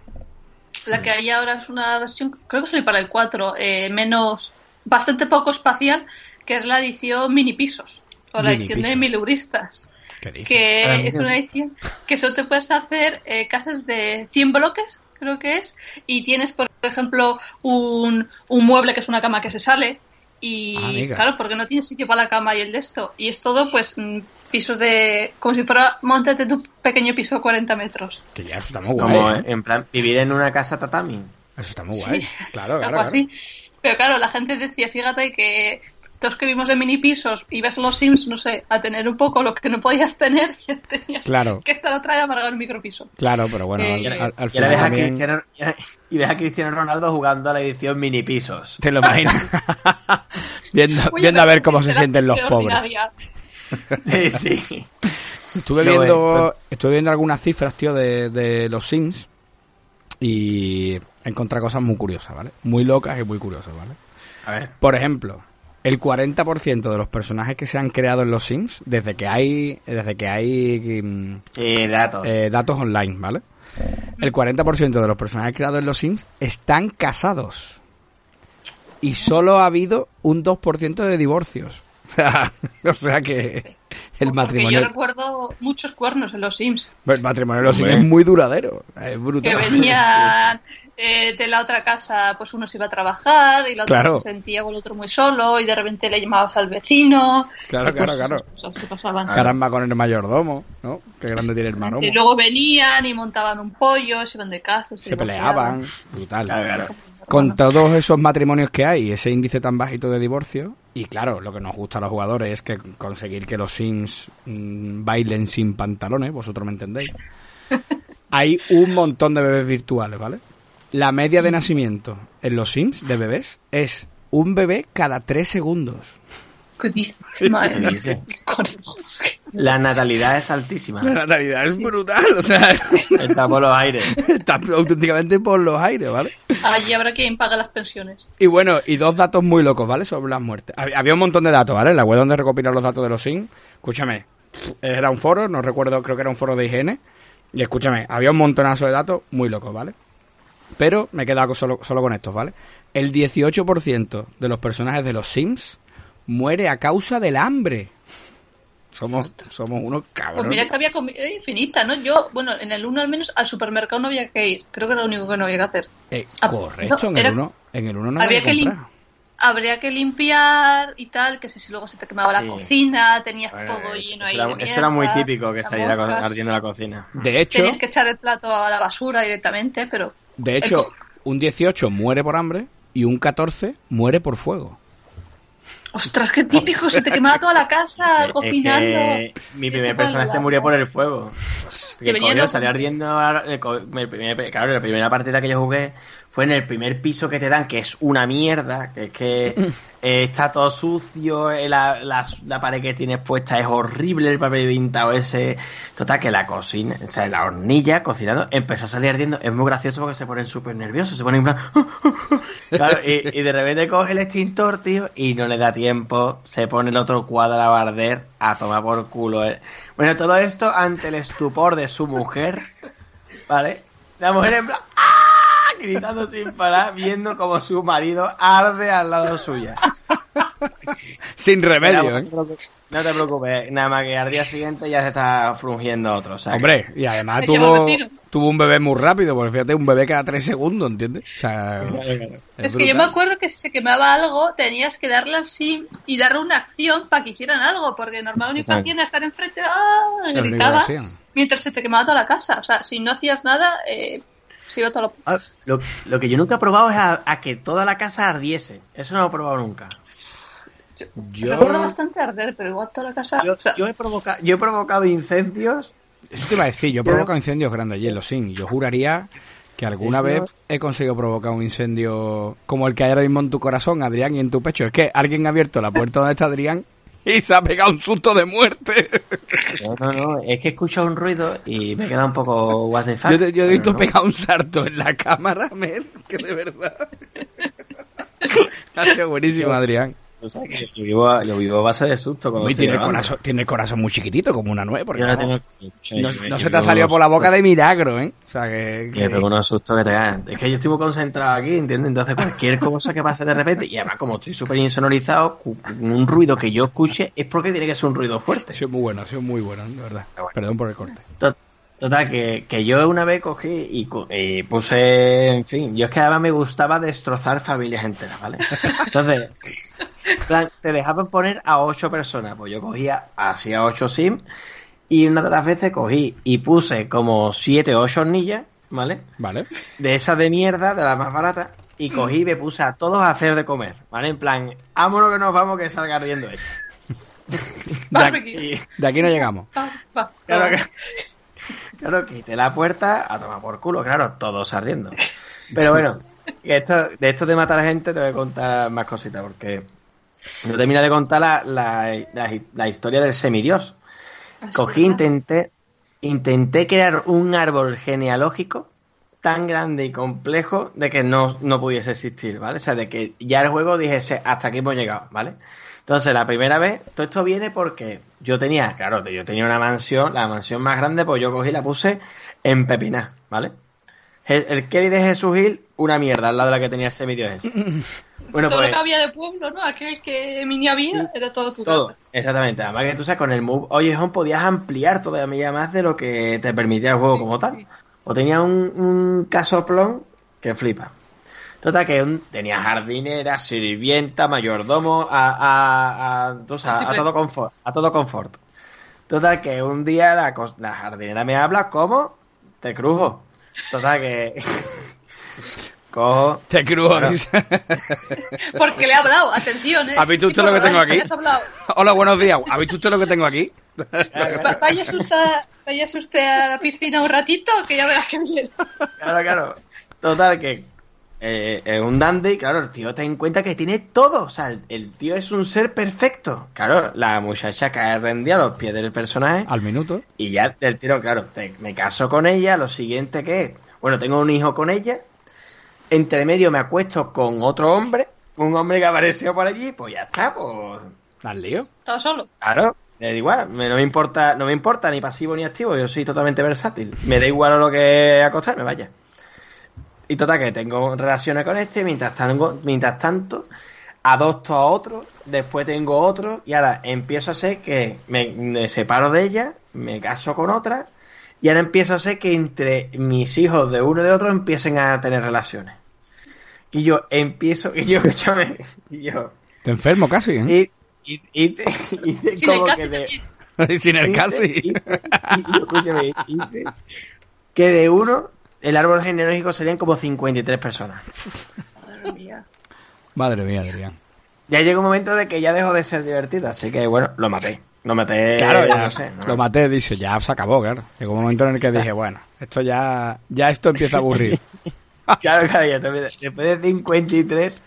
La que hay ahora es una versión, creo que sale para el 4, eh, menos, bastante poco espacial, que es la edición mini pisos, o la Mini edición de pisos. miluristas, ¿Qué dices? que es una edición que solo te puedes hacer eh, casas de 100 bloques, creo que es, y tienes, por ejemplo, un, un mueble que es una cama que se sale, y Ah, amiga. claro, porque no tienes sitio para la cama y el de esto, y es todo, pues, mm, pisos de, como si fuera, montate tu pequeño piso de 40 metros. Que ya, eso está muy guay. Como ¿eh? en plan vivir en una casa tatami. Eso está muy Sí, guay. Claro, algo claro, claro. así. Pero claro, la gente decía, fíjate que todos que vimos de mini pisos y ves los Sims, no sé, a tener un poco lo que no podías tener, ya tenías Claro. que estar otra vez amargado en un micropiso. Claro, pero bueno, Eh, al, al- al Y ahora final ves a también... Cristiano, y ves a Cristiano Ronaldo jugando a la edición mini pisos. Te lo imaginas. viendo Oye, viendo a ver cómo se sienten los pobres. Sí, sí. Estuve Lo viendo, es, estuve viendo algunas cifras, tío, de, de los Sims y encontré cosas muy curiosas, ¿vale? Muy locas y muy curiosas, ¿vale? A ver. Por ejemplo, el 40% de los personajes que se han creado en los Sims, desde que hay, desde que hay mm, Sí, datos. eh, datos online, ¿vale? El 40% de los personajes creados en los Sims están casados. Y solo ha habido un 2% de divorcios. O sea, que el Porque matrimonio, yo recuerdo muchos cuernos en los Sims. el matrimonio en los Sims es muy duradero. Es brutal. Que venían eh, de la otra casa, pues uno se iba a trabajar y la otra Claro. se sentía con el otro muy solo y de repente le llamabas al vecino. Claro, pues, claro, claro. cosas que pasaban. Caramba con el mayordomo, ¿no? Qué grande tiene el maromo. Y luego venían y montaban un pollo, se iban de caza, Se peleaban. Brutal. Claro, claro. Con todos esos matrimonios que hay, ese índice tan bajito de divorcio, y claro, lo que nos gusta a los jugadores es que conseguir que los Sims mm, bailen sin pantalones, vosotros me entendéis. Hay un montón de bebés virtuales, ¿vale? La media de nacimiento en los Sims de bebés es un bebé cada tres segundos. ¿Qué dices? Madre. La natalidad es altísima. La natalidad es brutal, o sea, Está por los aires. está auténticamente por los aires, ¿vale? Allí habrá quien pague las pensiones. Y bueno, y dos datos muy locos, ¿vale? Sobre las muertes. Hab- Había un montón de datos, ¿vale? En la web donde recopilan los datos de los Sims. Escúchame, era un foro, no recuerdo, creo que era un foro de higiene. Y escúchame, había un montonazo de datos muy locos, ¿vale? Pero me he quedado solo, solo con estos, ¿vale? El 18% de los personajes de los Sims muere a causa del hambre. Somos, somos unos Pues cabrones. mira que había comida infinita, ¿no? Yo, bueno, en el 1 al menos al supermercado no había que ir. Creo que era lo único que no había que hacer. Eh, Ah, correcto, no, en el 1 en el uno no había había que comprar. Habría que limpiar y tal, que sé si luego se te quemaba Sí. la cocina, tenías Bueno, todo lleno eso ahí. era, de eso era muy típico que saliera moscas. ardiendo la cocina. De hecho, Tenías que echar el plato a la basura directamente, pero De hecho, un 18 muere por hambre y un 14 muere por fuego. ostras, qué típico, se te quemaba toda la casa Es cocinando. que mi primer personaje se murió por el fuego. Que venía salía ardiendo. el co- el primer- claro, la primera partida que yo jugué fue en el primer piso que te dan, que es una mierda, que es que eh, está todo sucio, eh, la, la, pared que tienes puesta es horrible, el papel pintado ese. Total, que la cocina, o sea, la hornilla cocinando empezó a salir ardiendo. Es muy gracioso porque se ponen súper nerviosos, se ponen en plan. y de repente coge el extintor, tío, y no le da tiempo, se pone el otro cuadro a barder a tomar por culo. eh. Bueno, todo esto ante el estupor de su mujer, ¿vale? La mujer en plan. ¡Ah! gritando sin parar, viendo como su marido arde al lado suya. Sin remedio, ¿eh? No te preocupes, nada más que al día siguiente ya se está frungiendo otro. o sea que- Hombre, y además tuvo, tuvo un bebé muy rápido, porque fíjate, un bebé cada tres segundos, ¿entiendes? O sea, Es, que yo me acuerdo que si se quemaba algo, tenías que darle así y darle una acción para que hicieran algo, porque normal lo único hacían era estar enfrente, ¡ah! Lo único que gritaba, hacían. mientras se te quemaba toda la casa. O sea, si no hacías nada, eh, todo lo... Ah, Lo, lo que yo nunca he probado es a, a que toda la casa ardiese. Eso no lo he probado nunca. Yo, Recuerdo bastante arder, pero igual toda la casa... Yo, o sea, yo he, provoca- yo he provocado incendios. eso te iba a decir, yo he provocado incendios grandes allí en los Sims. Yo juraría Que alguna vez he conseguido provocar un incendio como el que hay ahora mismo en tu corazón, Adrián, y en tu pecho. Es que alguien ha abierto la puerta donde está Adrián y se ha pegado un susto de muerte. No, no, no, es que escucho un ruido y me queda un poco what the fuck. Yo, he visto no. pegar un salto en la cámara, Mer, que de verdad. ha sido buenísimo, Adrián. O sea, que yo vivo, vivo a base de susto. cuando tiene, el corazón, tiene el corazón muy chiquitito, como una nueve. Porque no tengo- se te ha vivo salido por la boca de milagro, ¿eh? O sea, que... Que- pego unos sustos que te cagan. Es que yo estoy muy concentrado aquí, ¿entiendes? Entonces cualquier cosa que pase de repente, y además como estoy súper insonorizado, un ruido que yo escuche es porque tiene que ser un ruido Ha fuerte. sido muy bueno, ha sido muy bueno, de verdad. Bueno. Perdón por el corte. Total, que, que yo una vez cogí y, puse, en fin, yo es que además me gustaba destrozar familias enteras, ¿vale? Entonces, en plan, te dejaban poner a ocho personas, pues yo cogía así a ocho sim y una de las veces cogí y puse como siete o ocho hornillas, ¿vale? Vale. de esas de mierda, de las más baratas, y cogí y me puse a todos a hacer de comer, ¿vale? En plan, vámonos que nos vamos que salga ardiendo esto. De. Y De aquí no llegamos. Pa, pa, claro que, claro, quité la puerta a tomar por culo, claro, todos ardiendo. Pero bueno, esto, de esto de matar gente te voy a contar más cositas, porque no termina de contar la, la, la- la historia del semidios. Así, Cogí, intenté, intenté crear un árbol genealógico tan grande y complejo de que no, no pudiese existir, ¿vale? O sea, de que ya el juego dijese, hasta aquí hemos llegado, ¿vale? Entonces, la primera vez, todo esto viene porque yo tenía, claro, yo tenía una mansión, la mansión más grande, pues yo cogí y la puse en Pepiná, ¿vale? El, el Kelly de Jesús Gil, una mierda al lado de la que tenía el semidios ese. Bueno, todo pues, lo que había de pueblo, ¿no? Aquel que mini había, era todo tu todo, casa. exactamente. Además que tú sabes, con el Move Oye Home podías ampliar todavía más de lo que te permitía el juego Sí, como tal. O tenía un, un casoplón que flipa. Total, que un- tenía jardinera, sirvienta, mayordomo, a, a, a, todo confort. A todo confort. Total, que un día la, la jardinera me habla como te crujo. Total, que cojo. Te crujo. Bueno. Porque le he hablado, atención, ¿eh? ¿Ha visto usted lo que tengo aquí? Hola, buenos días. ¿Ha visto usted lo que tengo aquí? Va- Váyase usted, váyase usted a la piscina un ratito, que ya verás que viene. Claro, claro. Total, que eh, es un dandy, claro, el tío ten en cuenta que tiene todo. O sea, el, el tío es un ser perfecto. Claro, la muchacha cae rendida a los pies del personaje. Al minuto. Y ya del tiro, claro, te- me caso con ella. Lo siguiente que es, bueno, tengo un hijo con ella. Entre medio me acuesto con otro hombre. Un hombre que apareció por allí. Pues ya está, pues. ¿Al lío? Estaba solo. Claro, me da igual, me- no me importa, no me importa ni pasivo ni activo, yo soy totalmente versátil. Me da igual a lo que acostarme, vaya. Y total que tengo relaciones con este, mientras tanto, mientras tanto, adopto a otro, después tengo otro, y ahora empiezo a ser que me, me separo de ella, me caso con otra, y ahora empiezo a ser que entre mis hijos de uno y de otro empiecen a tener relaciones. Y yo empiezo, y yo, yo me- y yo, Te enfermo casi, ¿eh? y, y, y, te- y te como casi que de, Sin el casi. hice- y- escúchame, hice que de uno el árbol genealógico serían como 53 personas. Madre mía. Madre mía, Adrián. Ya llega un momento de que ya dejó de ser divertido, así que bueno, lo maté. Lo maté, Claro, ya no sé. no- lo maté, dice, ya se acabó, claro. Llegó un momento en el que dije, bueno, esto ya, ya esto empieza a aburrir. Claro, claro, ya te- después de 53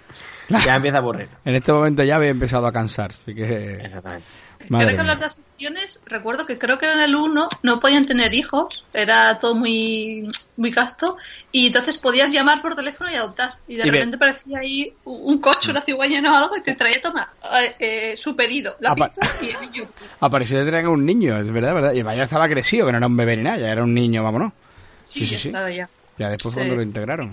ya empieza a aburrir. En este momento ya había empezado a cansar, así que... Exactamente. Madre que mía. Opciones, recuerdo que creo que en el 1 no podían tener hijos, era todo muy, muy casto, y entonces podías llamar por teléfono y adoptar. Y de Y repente parecía ahí un coche, una cigüeña o algo, y te traía, toma, eh, eh, su pedido, la Apa- pizza y el niño. Apareció de un niño, es verdad, verdad. Y vaya estaba crecido, que no era un bebé ni nada, ya era un niño, vámonos. Sí, Sí, sí, ya sí. ya. Ya después Sí. cuando lo integraron.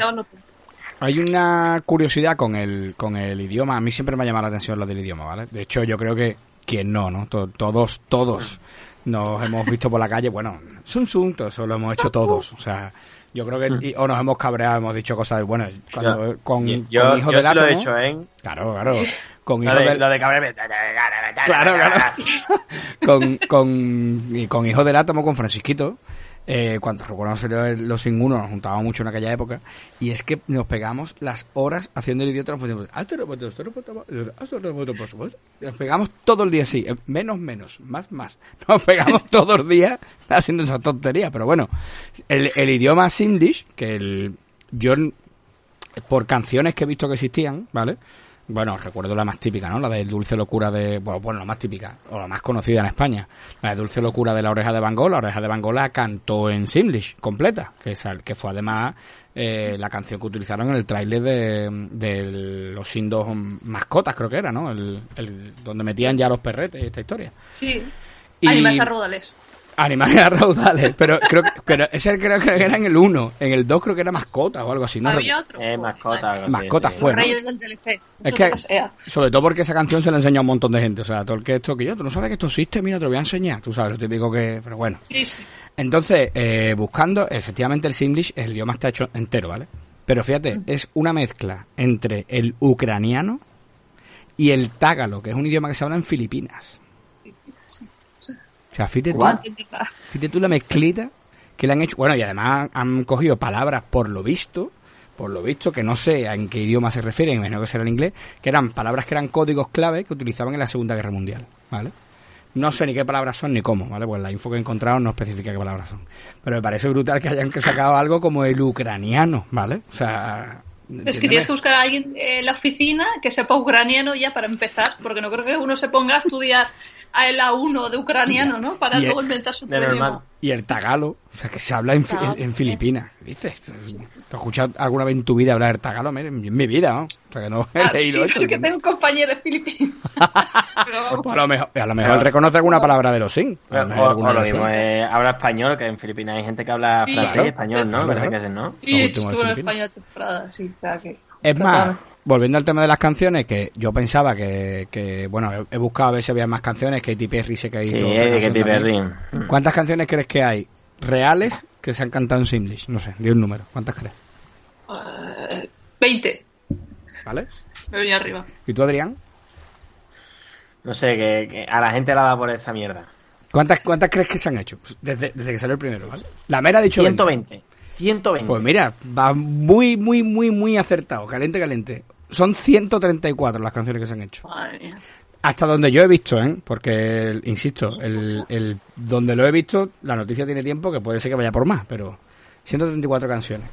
Hay una curiosidad con el, con el idioma. A mí siempre me ha llamado la atención lo del idioma, ¿vale? De hecho, yo creo que quien no, ¿no? To- todos, todos nos hemos visto por la calle. Bueno, Sun Sun, todo eso lo hemos hecho todos. O sea, yo creo que... y- o nos hemos cabreado, hemos dicho cosas... Bueno, cuando, Yo- con, yo, con Hijo yo del sí lo he hecho, ¿eh? Claro, claro. Con Hijo Lo de, lo de. Claro, claro. con, con, y con Hijo del Átomo, con Francisquito, eh, cuando recuerdo salió el- los sin uno, nos juntábamos mucho en aquella época, y es que nos pegamos las horas haciendo el idiota, nos poníamos, nos pegamos todo el día así, eh, menos, menos, más, más. Nos pegamos todos los días haciendo esa tontería, pero bueno, el, el idioma Simlish, que el, yo, por canciones que he visto que existían, ¿vale? Bueno, recuerdo la más típica, ¿no? La de Dulce Locura de... Bueno, bueno, la más típica, o la más conocida en España. La de Dulce Locura de la Oreja de Van Gogh. La Oreja de Van Gogh la cantó en Simlish, completa, que, es, que fue además eh, la canción que utilizaron en el tráiler de, de los Sindos mascotas, creo que era, ¿no? El, el, donde metían ya los perretes esta historia. Sí. Y... Animales a raudales. Animales a raudales, pero creo que, pero ese creo que era en el 1, en el 2 creo que era mascota o algo así, ¿no? Había otro. Eh, mascota. algo así, Mascota sí. Es que, sobre todo porque esa canción se la enseña a un montón de gente. O sea, todo el que esto que yo, tú no sabes que esto existe, mira, te lo voy a enseñar. Tú sabes, lo típico que. Pero bueno. Sí, sí. Entonces, eh, buscando, efectivamente el Simlish, el idioma está hecho entero, ¿vale? Pero fíjate, es una mezcla entre el ucraniano y el tágalo, que es un idioma que se habla en Filipinas. O sea, fíjate tú, fíjate tú la mezclita que le han hecho. Bueno, y además han cogido palabras por lo visto, por lo visto, que no sé en qué idioma se refieren, imagino que será el inglés, que eran palabras que eran códigos clave que utilizaban en la Segunda Guerra Mundial, ¿vale? No sé ni qué palabras son ni cómo, ¿vale? Pues la info que he encontrado no especifica qué palabras son. Pero me parece brutal que hayan sacado algo como el ucraniano, ¿vale? O sea... Es que tienes que buscar a alguien en la oficina que sepa ucraniano ya para empezar, porque no creo que uno se ponga a estudiar a el A1 de ucraniano, ¿no? Para el- luego inventar su de idioma. Y el tagalo, o sea, que se habla en, Tagalo. en Filipinas. ¿Qué dices? ¿Te has escuchado alguna vez en tu vida hablar tagalo? En mi vida, ¿no? O sea, que no he Ah, leído sí, eso. porque tengo un compañero. Pero vamos, Pues a lo mejor, a lo mejor él reconoce alguna palabra de los sin. A O, lo mejor o- alguna o lo de mismo, eh, habla español, que en Filipinas hay gente que habla Sí, francés claro. y español, ¿no? Claro, claro. que sí, ¿no? sí, de estuvo en Filipinas. España temporada, sí, o sea que... Es más. Volviendo al tema de las canciones, que yo pensaba que, que bueno, he, he buscado a ver si había más canciones, Katy Perry sé que hizo Sí, Katy. Perry. ¿Cuántas canciones crees que hay reales que se han cantado en Simlish? No sé, di un número. ¿Cuántas crees? Eh, 20, ¿Vale? me venía arriba. ¿Y tú, Adrián? No sé, que, que a la gente la da por esa mierda. ¿Cuántas, ¿Cuántas crees que se han hecho? Desde, desde que salió el primero, ¿vale? La mera ha dicho 20. 120. 120. Pues mira, va muy, muy, muy, muy acertado. Caliente, caliente. Son 134 las canciones que se han hecho. Madre mía. Hasta donde yo he visto, ¿eh? Porque, insisto, el, el, donde lo he visto, la noticia tiene tiempo que puede ser que vaya por más, pero 134 canciones.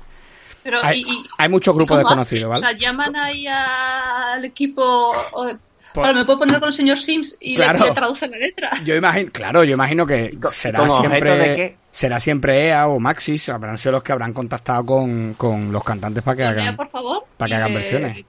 Pero, Hay, y, hay muchos grupos desconocidos, ¿vale? O sea, llaman ahí al equipo... o- Por- Ahora me puedo poner con el señor Sims y le- Claro. le, traducen la letra. Yo imagino, claro, yo imagino que será siempre, de qué? será siempre EA o Maxis, habrán sido los que habrán contactado con, con los cantantes para que hagan. por favor. para que hagan versiones.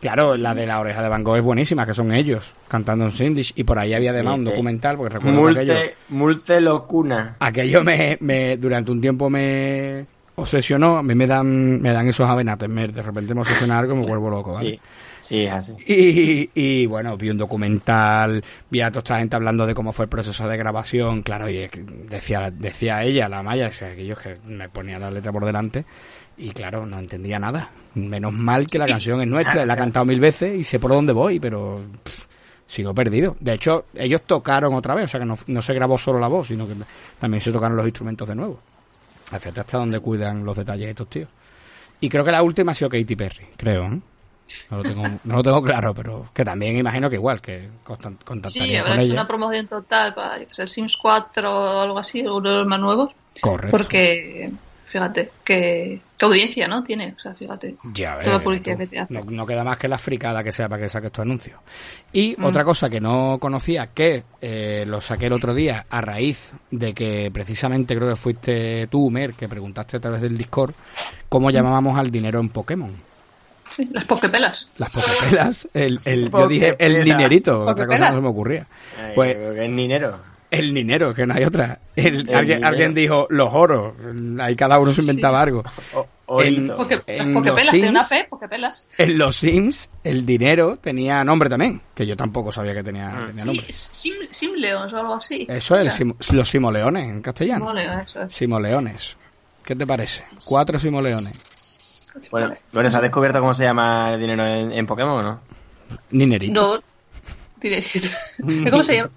Claro, la de la oreja de Van Gogh es buenísima, que son ellos cantando en Simlish. Y por ahí había además un documental, porque recuerdo que aquello, Multe, multe locuna. aquello me, me, durante un tiempo me obsesionó. A mí me dan, me dan esos avenates, me- de repente me obsesiona algo y me vuelvo loco, ¿vale? Sí, sí, es así. Y, y bueno, vi un documental, vi a toda esta gente hablando de cómo fue el proceso de grabación, claro, y que decía, decía ella, la Maya, decía aquellos que me ponía la letra por delante, y claro, no entendía nada. Menos mal que la canción es nuestra, la he cantado mil veces y sé por dónde voy, pero pff, sigo perdido. De hecho, ellos tocaron otra vez, o sea que no, no se grabó solo la voz, sino que también se tocaron los instrumentos de nuevo. Fíjate hasta dónde cuidan los detalles estos tíos. Y creo que la última ha sido Katy Perry, creo, ¿eh? No lo tengo, no lo tengo claro, pero que también imagino que igual, que constan- Sí, contactaría habrá con hecho ella. una promoción total para qué sé, Sims 4 o algo así, uno de los más nuevos. Correcto. Porque, fíjate, que, qué audiencia, ¿no? Tiene, o sea, fíjate. Ya ves, toda la publicidad que te hace. no, no queda más que la fricada que sea para que saque estos anuncios. Y Mm. otra cosa que no conocía, que eh, lo saqué el otro día a raíz de que precisamente creo que fuiste tú, Mer, que preguntaste a través del Discord cómo llamábamos al dinero en Pokémon. Sí, las pokepelas. Las pokepelas, el, el, yo dije el dinerito, otra cosa no se me ocurría. Ay, Pues creo que es ninero. El dinero, que no hay otra. El- El alguien, alguien dijo los oros. Ahí cada uno se inventaba algo. O- En-. Poke- En las los pokepelas, tiene una Sims- P, pokepelas. En los Sims, el dinero tenía nombre también. Que yo tampoco sabía que tenía, Ah, tenía Sí, nombre. Sim, Simleons o algo así. Eso es sim- los simoleones en castellano. Simleon, eso es. Simoleones. ¿Qué te parece? Cuatro simoleones. Bueno, bueno, ¿se ha descubierto cómo se llama el dinero en, en Pokémon o no? Ninerito. No, dinerito. ¿Cómo se llama?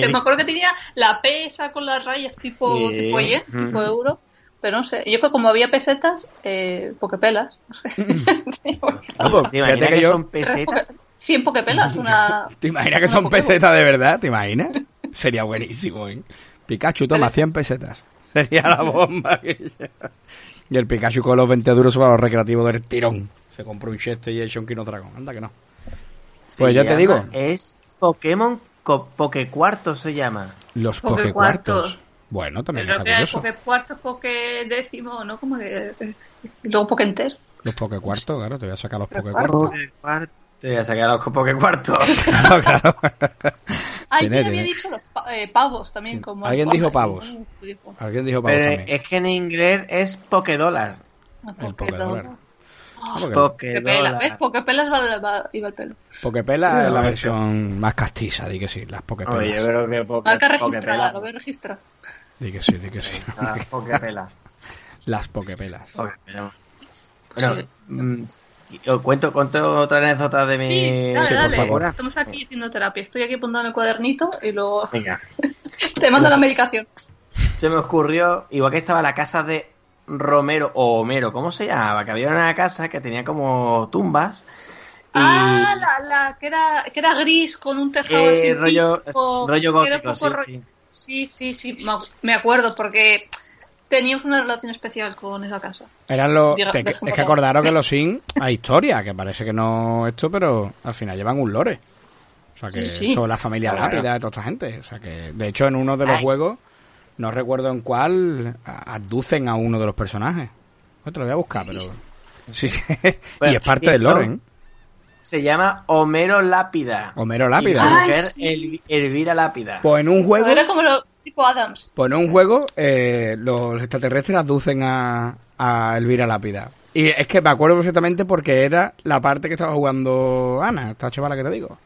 Se me acuerdo que tenía la P esa con las rayas tipo, Sí. tipo yen, Mm. tipo euro. Pero no sé, yo creo que como había pesetas, eh, pokepelas. No sé. No, pues, ¿Te imaginas que, que yo- son pesetas? 100 pokepelas, una... ¿Te imaginas que una son pesetas de verdad? ¿Te imaginas? Sería buenísimo, ¿eh? Pikachu, toma 100 pesetas. Sería la bomba. que ya- Y el Pikachu con los 20 duros para los recreativos del tirón. Se compró un Chester y hecho un Kino Dragon. Anda que no. Pues Se ya te digo. Es Pokémon Co- Pokecuarto se llama. Los Pokecuartos. Pokecuartos. Bueno, también Creo está que hay curioso. Poké cuarto, Poké décimo, ¿no? Como que. Y luego Poké enter. Los Pokecuartos, claro, te voy a sacar los Pokecuartos. Pokecuartos. Pokecuarto. Te voy a sacar los Pokecuartos. Claro, claro. ¿quién había dicho los pa- eh, pavos también? Como Alguien dijo pavos. Alguien dijo para Pero también. es que en inglés es Pokedólar. El Pokédólar. Ah, porque Pokepelas, ¿ves? Pokepelas va, va, iba el pelo. Pokepela Sí, es la versión más castiza, di que sí, las Pokepelas. Oye, creo que poke, Marca registrada, Pokepela. lo voy a registrar. Di que sí, di que sí. Ah, Pokepela. Las Pokepelas. Pokepela. Bueno, Sí. mm, os cuento, cuento otra anécdota de mi... Sí, dale, sí, por dale. favor. Estamos aquí haciendo terapia. Estoy aquí apuntando el cuadernito y luego Venga. te mando la medicación. Se me ocurrió, igual que estaba la casa de Romero o Homero, ¿cómo se llamaba? Que había una casa que tenía como tumbas. Y Ah, la, la que era, que era gris con un tejado Eh, así rollo- rollo era gótico, sí, sí. sí, sí, sí, me ac- me acuerdo porque teníamos una relación especial con esa casa. Eran los. Diga- te- déjame es que acordaros que los Sims hay historia, que parece que no esto, pero al final llevan un lore. O sea que Sí, sí. son la familia Claro. lápida de toda esta gente. O sea que, de hecho, en uno de los Ay. juegos, no recuerdo en cuál, aducen a uno de los personajes. Pues te lo voy a buscar, pero. Sí, sí. y es parte del son- lore, ¿eh? se llama Homero Lápida. Homero Y Lápida. Ay, mujer, sí. Elvi- Elvira Lápida. Pues en un juego. Era como lo tipo Adams. Pues en un juego, eh, los extraterrestres aducen a, a Elvira Lápida. Y es que me acuerdo perfectamente porque era la parte que estaba jugando Ana, esta chavala que te digo.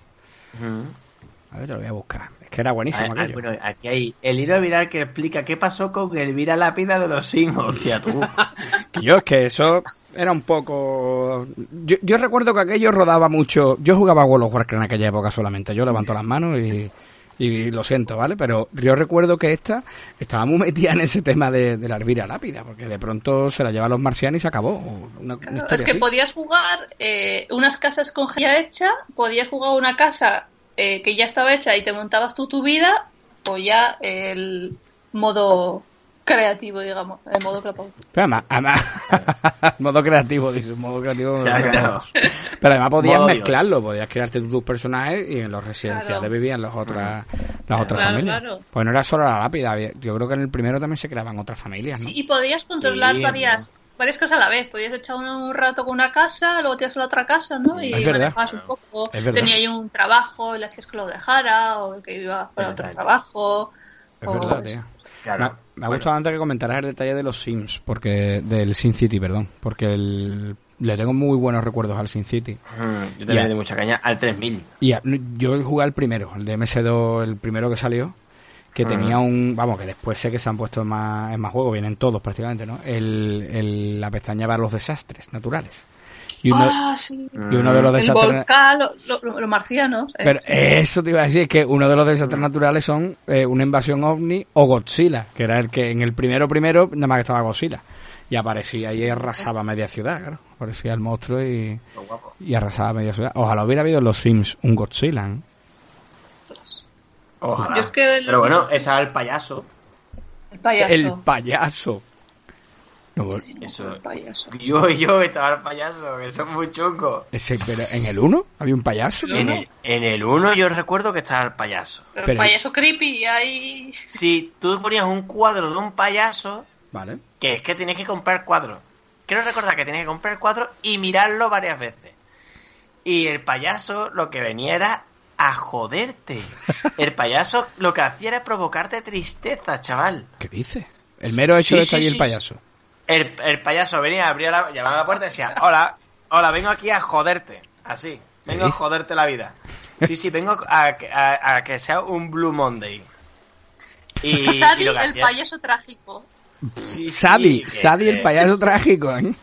A ver, te lo voy a buscar. Que era buenísimo Ah, ah, bueno, aquí hay el hilo viral que explica qué pasó con Elvira Lápida de los Sims. O sea, tú. Que yo, es que eso era un poco... Yo, yo recuerdo que aquello rodaba mucho... Yo jugaba a World of Warcraft en aquella época solamente. Yo levanto las manos y, y lo siento, ¿vale? Pero yo recuerdo que esta estaba muy metida en ese tema de, de la Elvira Lápida, porque de pronto se la lleva a los marcianos y se acabó. Una, una Claro, es que así. podías jugar eh, unas casas con ya hecha, podías jugar una casa eh, que ya estaba hecha y te montabas tú tu vida, o ya el modo creativo, digamos, el modo clapado. Pero además, además modo creativo, dice, modo creativo. Claro, claro. Pero además podías Modo Dios. mezclarlo, podías crearte tus personajes y en los residenciales Claro. vivían las otras, las otras Claro, familias. claro. Pues no era solo la lápida, yo creo que en el primero también se creaban otras familias, ¿no? Sí, y podías controlar Sí, varias varias casas a la vez. Podías echar un, un rato con una casa, luego te ibas a la otra casa, ¿no? Y Es verdad. manejabas un poco. Tenía ahí un trabajo, y le hacías que lo dejara, o que iba para Es otro verdad. trabajo. Es o verdad, tío. Claro. Me ha, me ha Bueno. gustado antes que comentaras el detalle de los Sims, porque del Sin City, perdón, porque el- le tengo muy buenos recuerdos al Sin City. Ujú, Yo también le di mucha caña al 3000. Y a- yo jugué al primero, el de MS2, el primero que salió, que Ah. tenía un, vamos, que después sé que se han puesto en más, en más juegos, vienen todos prácticamente, ¿no? El, el- la pestaña para los desastres naturales. Y uno, Ah, sí. y uno de los El desastres... volcán, lo- lo- lo- los marcianos. eh. Pero eso te iba a decir, es que uno de los desastres naturales son eh, una invasión ovni o Godzilla, que era el que en el primero primero nada más que estaba Godzilla. Y aparecía y arrasaba media ciudad, claro. Aparecía el monstruo y, Qué guapo. y arrasaba media ciudad. Ojalá hubiera habido en los Sims un Godzilla, ¿eh? Ojalá. Yo es que Pero bueno, estaba el payaso. El payaso. El payaso. No, Eso. El payaso. Yo, yo estaba el payaso, que son muy chungos. ese, pero en el 1 había un payaso. En el, en el 1 yo recuerdo que estaba el payaso. Pero, Pero- el payaso creepy, ahí. Si tú ponías un cuadro de un payaso, Vale. que es que tienes que comprar cuadros. Quiero recordar que tienes que comprar cuadros y mirarlo varias veces. Y el payaso lo que venía era a joderte. El payaso lo que hacía era provocarte tristeza, chaval. ¿Qué dices? El mero hecho Sí, de estar sí, ahí el sí. payaso. El, el payaso venía, abría la, llamaba a la puerta y decía, hola, hola, vengo aquí a joderte. Así, vengo a dices? joderte la vida. Sí, sí, vengo a, que- a- a que sea un Blue Monday. Y, y Sadie, lo que el hacía- payaso trágico. sí, sí, Sadie, que- Sadie el payaso trágico, ¿eh?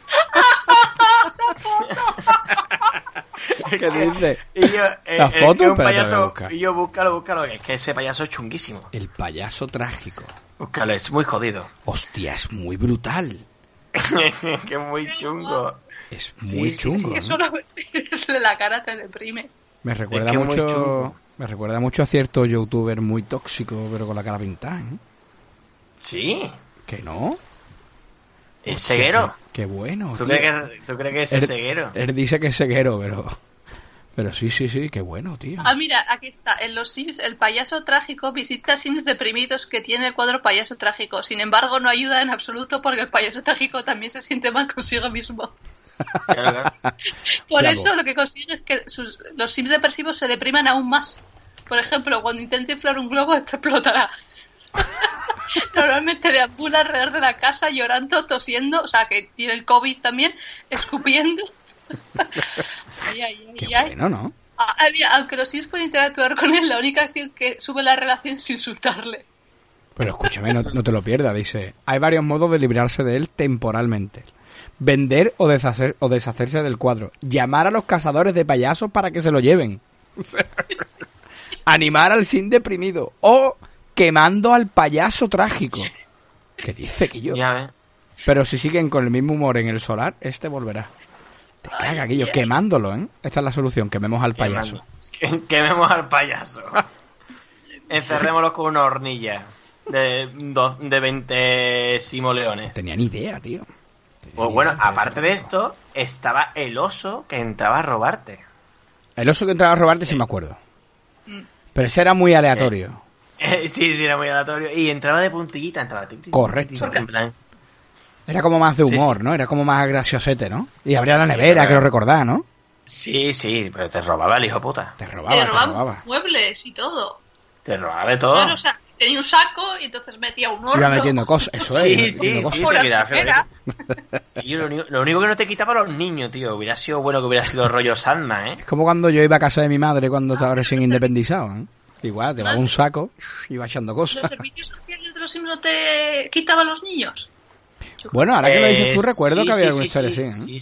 ¿Qué dices? Y yo, eh, La eh, foto, que un payaso, y yo búscalo, búscalo, es que ese payaso es chunguísimo. El payaso trágico. Búscalo, es muy jodido. Hostia, es muy brutal. que es muy chungo. Es Sí, muy sí, chungo. sí, solo de la cara te deprime. Me recuerda Es que mucho. Me recuerda mucho a cierto youtuber muy tóxico, pero con la cara pintada, ¿eh? Sí. ¿Que no? ¿Es ceguero? Qué, bueno. ¿Tú tío. crees, que, ¿Tú crees que es Él- ceguero? Él dice que es ceguero, pero. Pero sí, sí, sí, qué bueno, tío. Ah, mira, aquí está. En los Sims, el payaso trágico visita Sims deprimidos que tiene el cuadro payaso trágico. Sin embargo, no ayuda en absoluto porque el payaso trágico también se siente mal consigo mismo. Por Claro. eso lo que consigue es que sus- los Sims depresivos se depriman aún más. Por ejemplo, cuando intenta inflar un globo, este explotará. Normalmente deambula alrededor de la casa llorando, tosiendo, o sea, que tiene el COVID también, escupiendo. Ay, ay, ay, Qué ay. bueno, ¿no? Ah, ah, mira, aunque los Sims pueden interactuar con él, la única acción que sube la relación es insultarle. Pero escúchame, no, no te lo pierdas, dice. Hay varios modos de librarse de él temporalmente. Vender o, deshacer, o deshacerse del cuadro. Llamar a los cazadores de payasos para que se lo lleven. O sea, animar al sin deprimido. O quemando al payaso trágico. ¿Qué dice que yo? Ya. Pero si siguen con el mismo humor en el solar, este volverá. Te caga, Guillo, quemándolo, ¿eh? Esta es la solución, quememos al payaso. Que- Quememos al payaso. Encerrémoslo con una hornilla de, dos- de 20 simoleones. Tenía ni idea, tío. Tenía Pues bueno, idea, aparte de esto, estaba el oso que entraba a robarte. El oso que entraba a robarte sí me acuerdo. Pero ese era muy aleatorio. Sí, sí, era muy aleatorio. Y entraba de puntillita, entraba. tic, tic, Correcto. tic, tic, En plan, Era como más de Sí, humor, sí. ¿no? Era como más graciosete, ¿no? Y abría la Sí, nevera, pero- que lo recordás, ¿no? sí, sí, pero te robaba el hijo puta. Te robaba, Te robaba. muebles y todo. Te robaba de todo. Claro, o sea, tenía un saco y entonces metía un horno. Iba metiendo cosas, eso es. Sí, sí, cosas. sí, te. Y yo lo, único, lo único que no te quitaba los niños, tío. Hubiera sido bueno que hubiera sido rollo Sandman, ¿eh? Es como cuando yo iba a casa de mi madre cuando estaba recién independizado, ¿eh? Igual, te daba un saco, iba echando ¿Los cosas. servicios sociales de los no te quitaban los niños? Bueno, ahora que lo dices tú, Eh, recuerdo sí, que había sí, alguna sí, historia sí, así, ¿eh? Sí,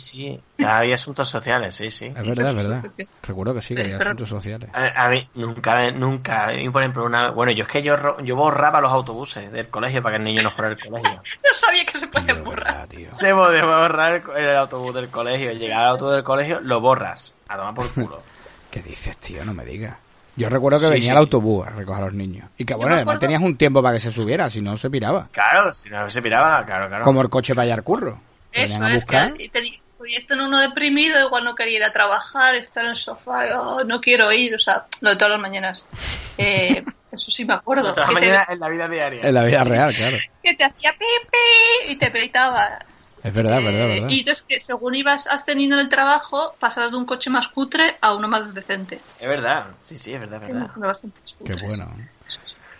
sí. Había asuntos sociales, sí, sí. Es verdad, es verdad. Sí. Recuerdo que sí, que había Pero- asuntos sociales. A, a mí, nunca, nunca. A mí, por ejemplo, una. Bueno, yo es que yo, yo borraba los autobuses del colegio para que el niño no fuera al colegio. No sabía que se podía borrar. tío. Se podía borrar el, el autobús del colegio. Llegar al autobús del colegio, lo borras. A tomar por culo. ¿Qué dices, tío? No me digas. Yo recuerdo que Sí, venía sí, el sí. autobús a recoger a los niños. Y que bueno, además tenías un tiempo para que se subiera, si no se piraba. Claro, si no se piraba, claro, claro. Como el coche para allá al curro. Eso es, que teni- podías tener uno deprimido, igual no quería ir a trabajar, estar en el sofá, y, "Oh, no quiero ir, o sea, lo de todas las mañanas. Eh, eso sí me acuerdo. Todas te, maneras, en la vida diaria. En la vida real, claro. que te hacía pepe y te peitaba. Es verdad, es verdad, Eh, verdad. Y entonces que según ibas ascendiendo en el trabajo, pasabas de un coche más cutre a uno más decente. Es verdad, sí, sí, es verdad, es verdad. Qué bueno.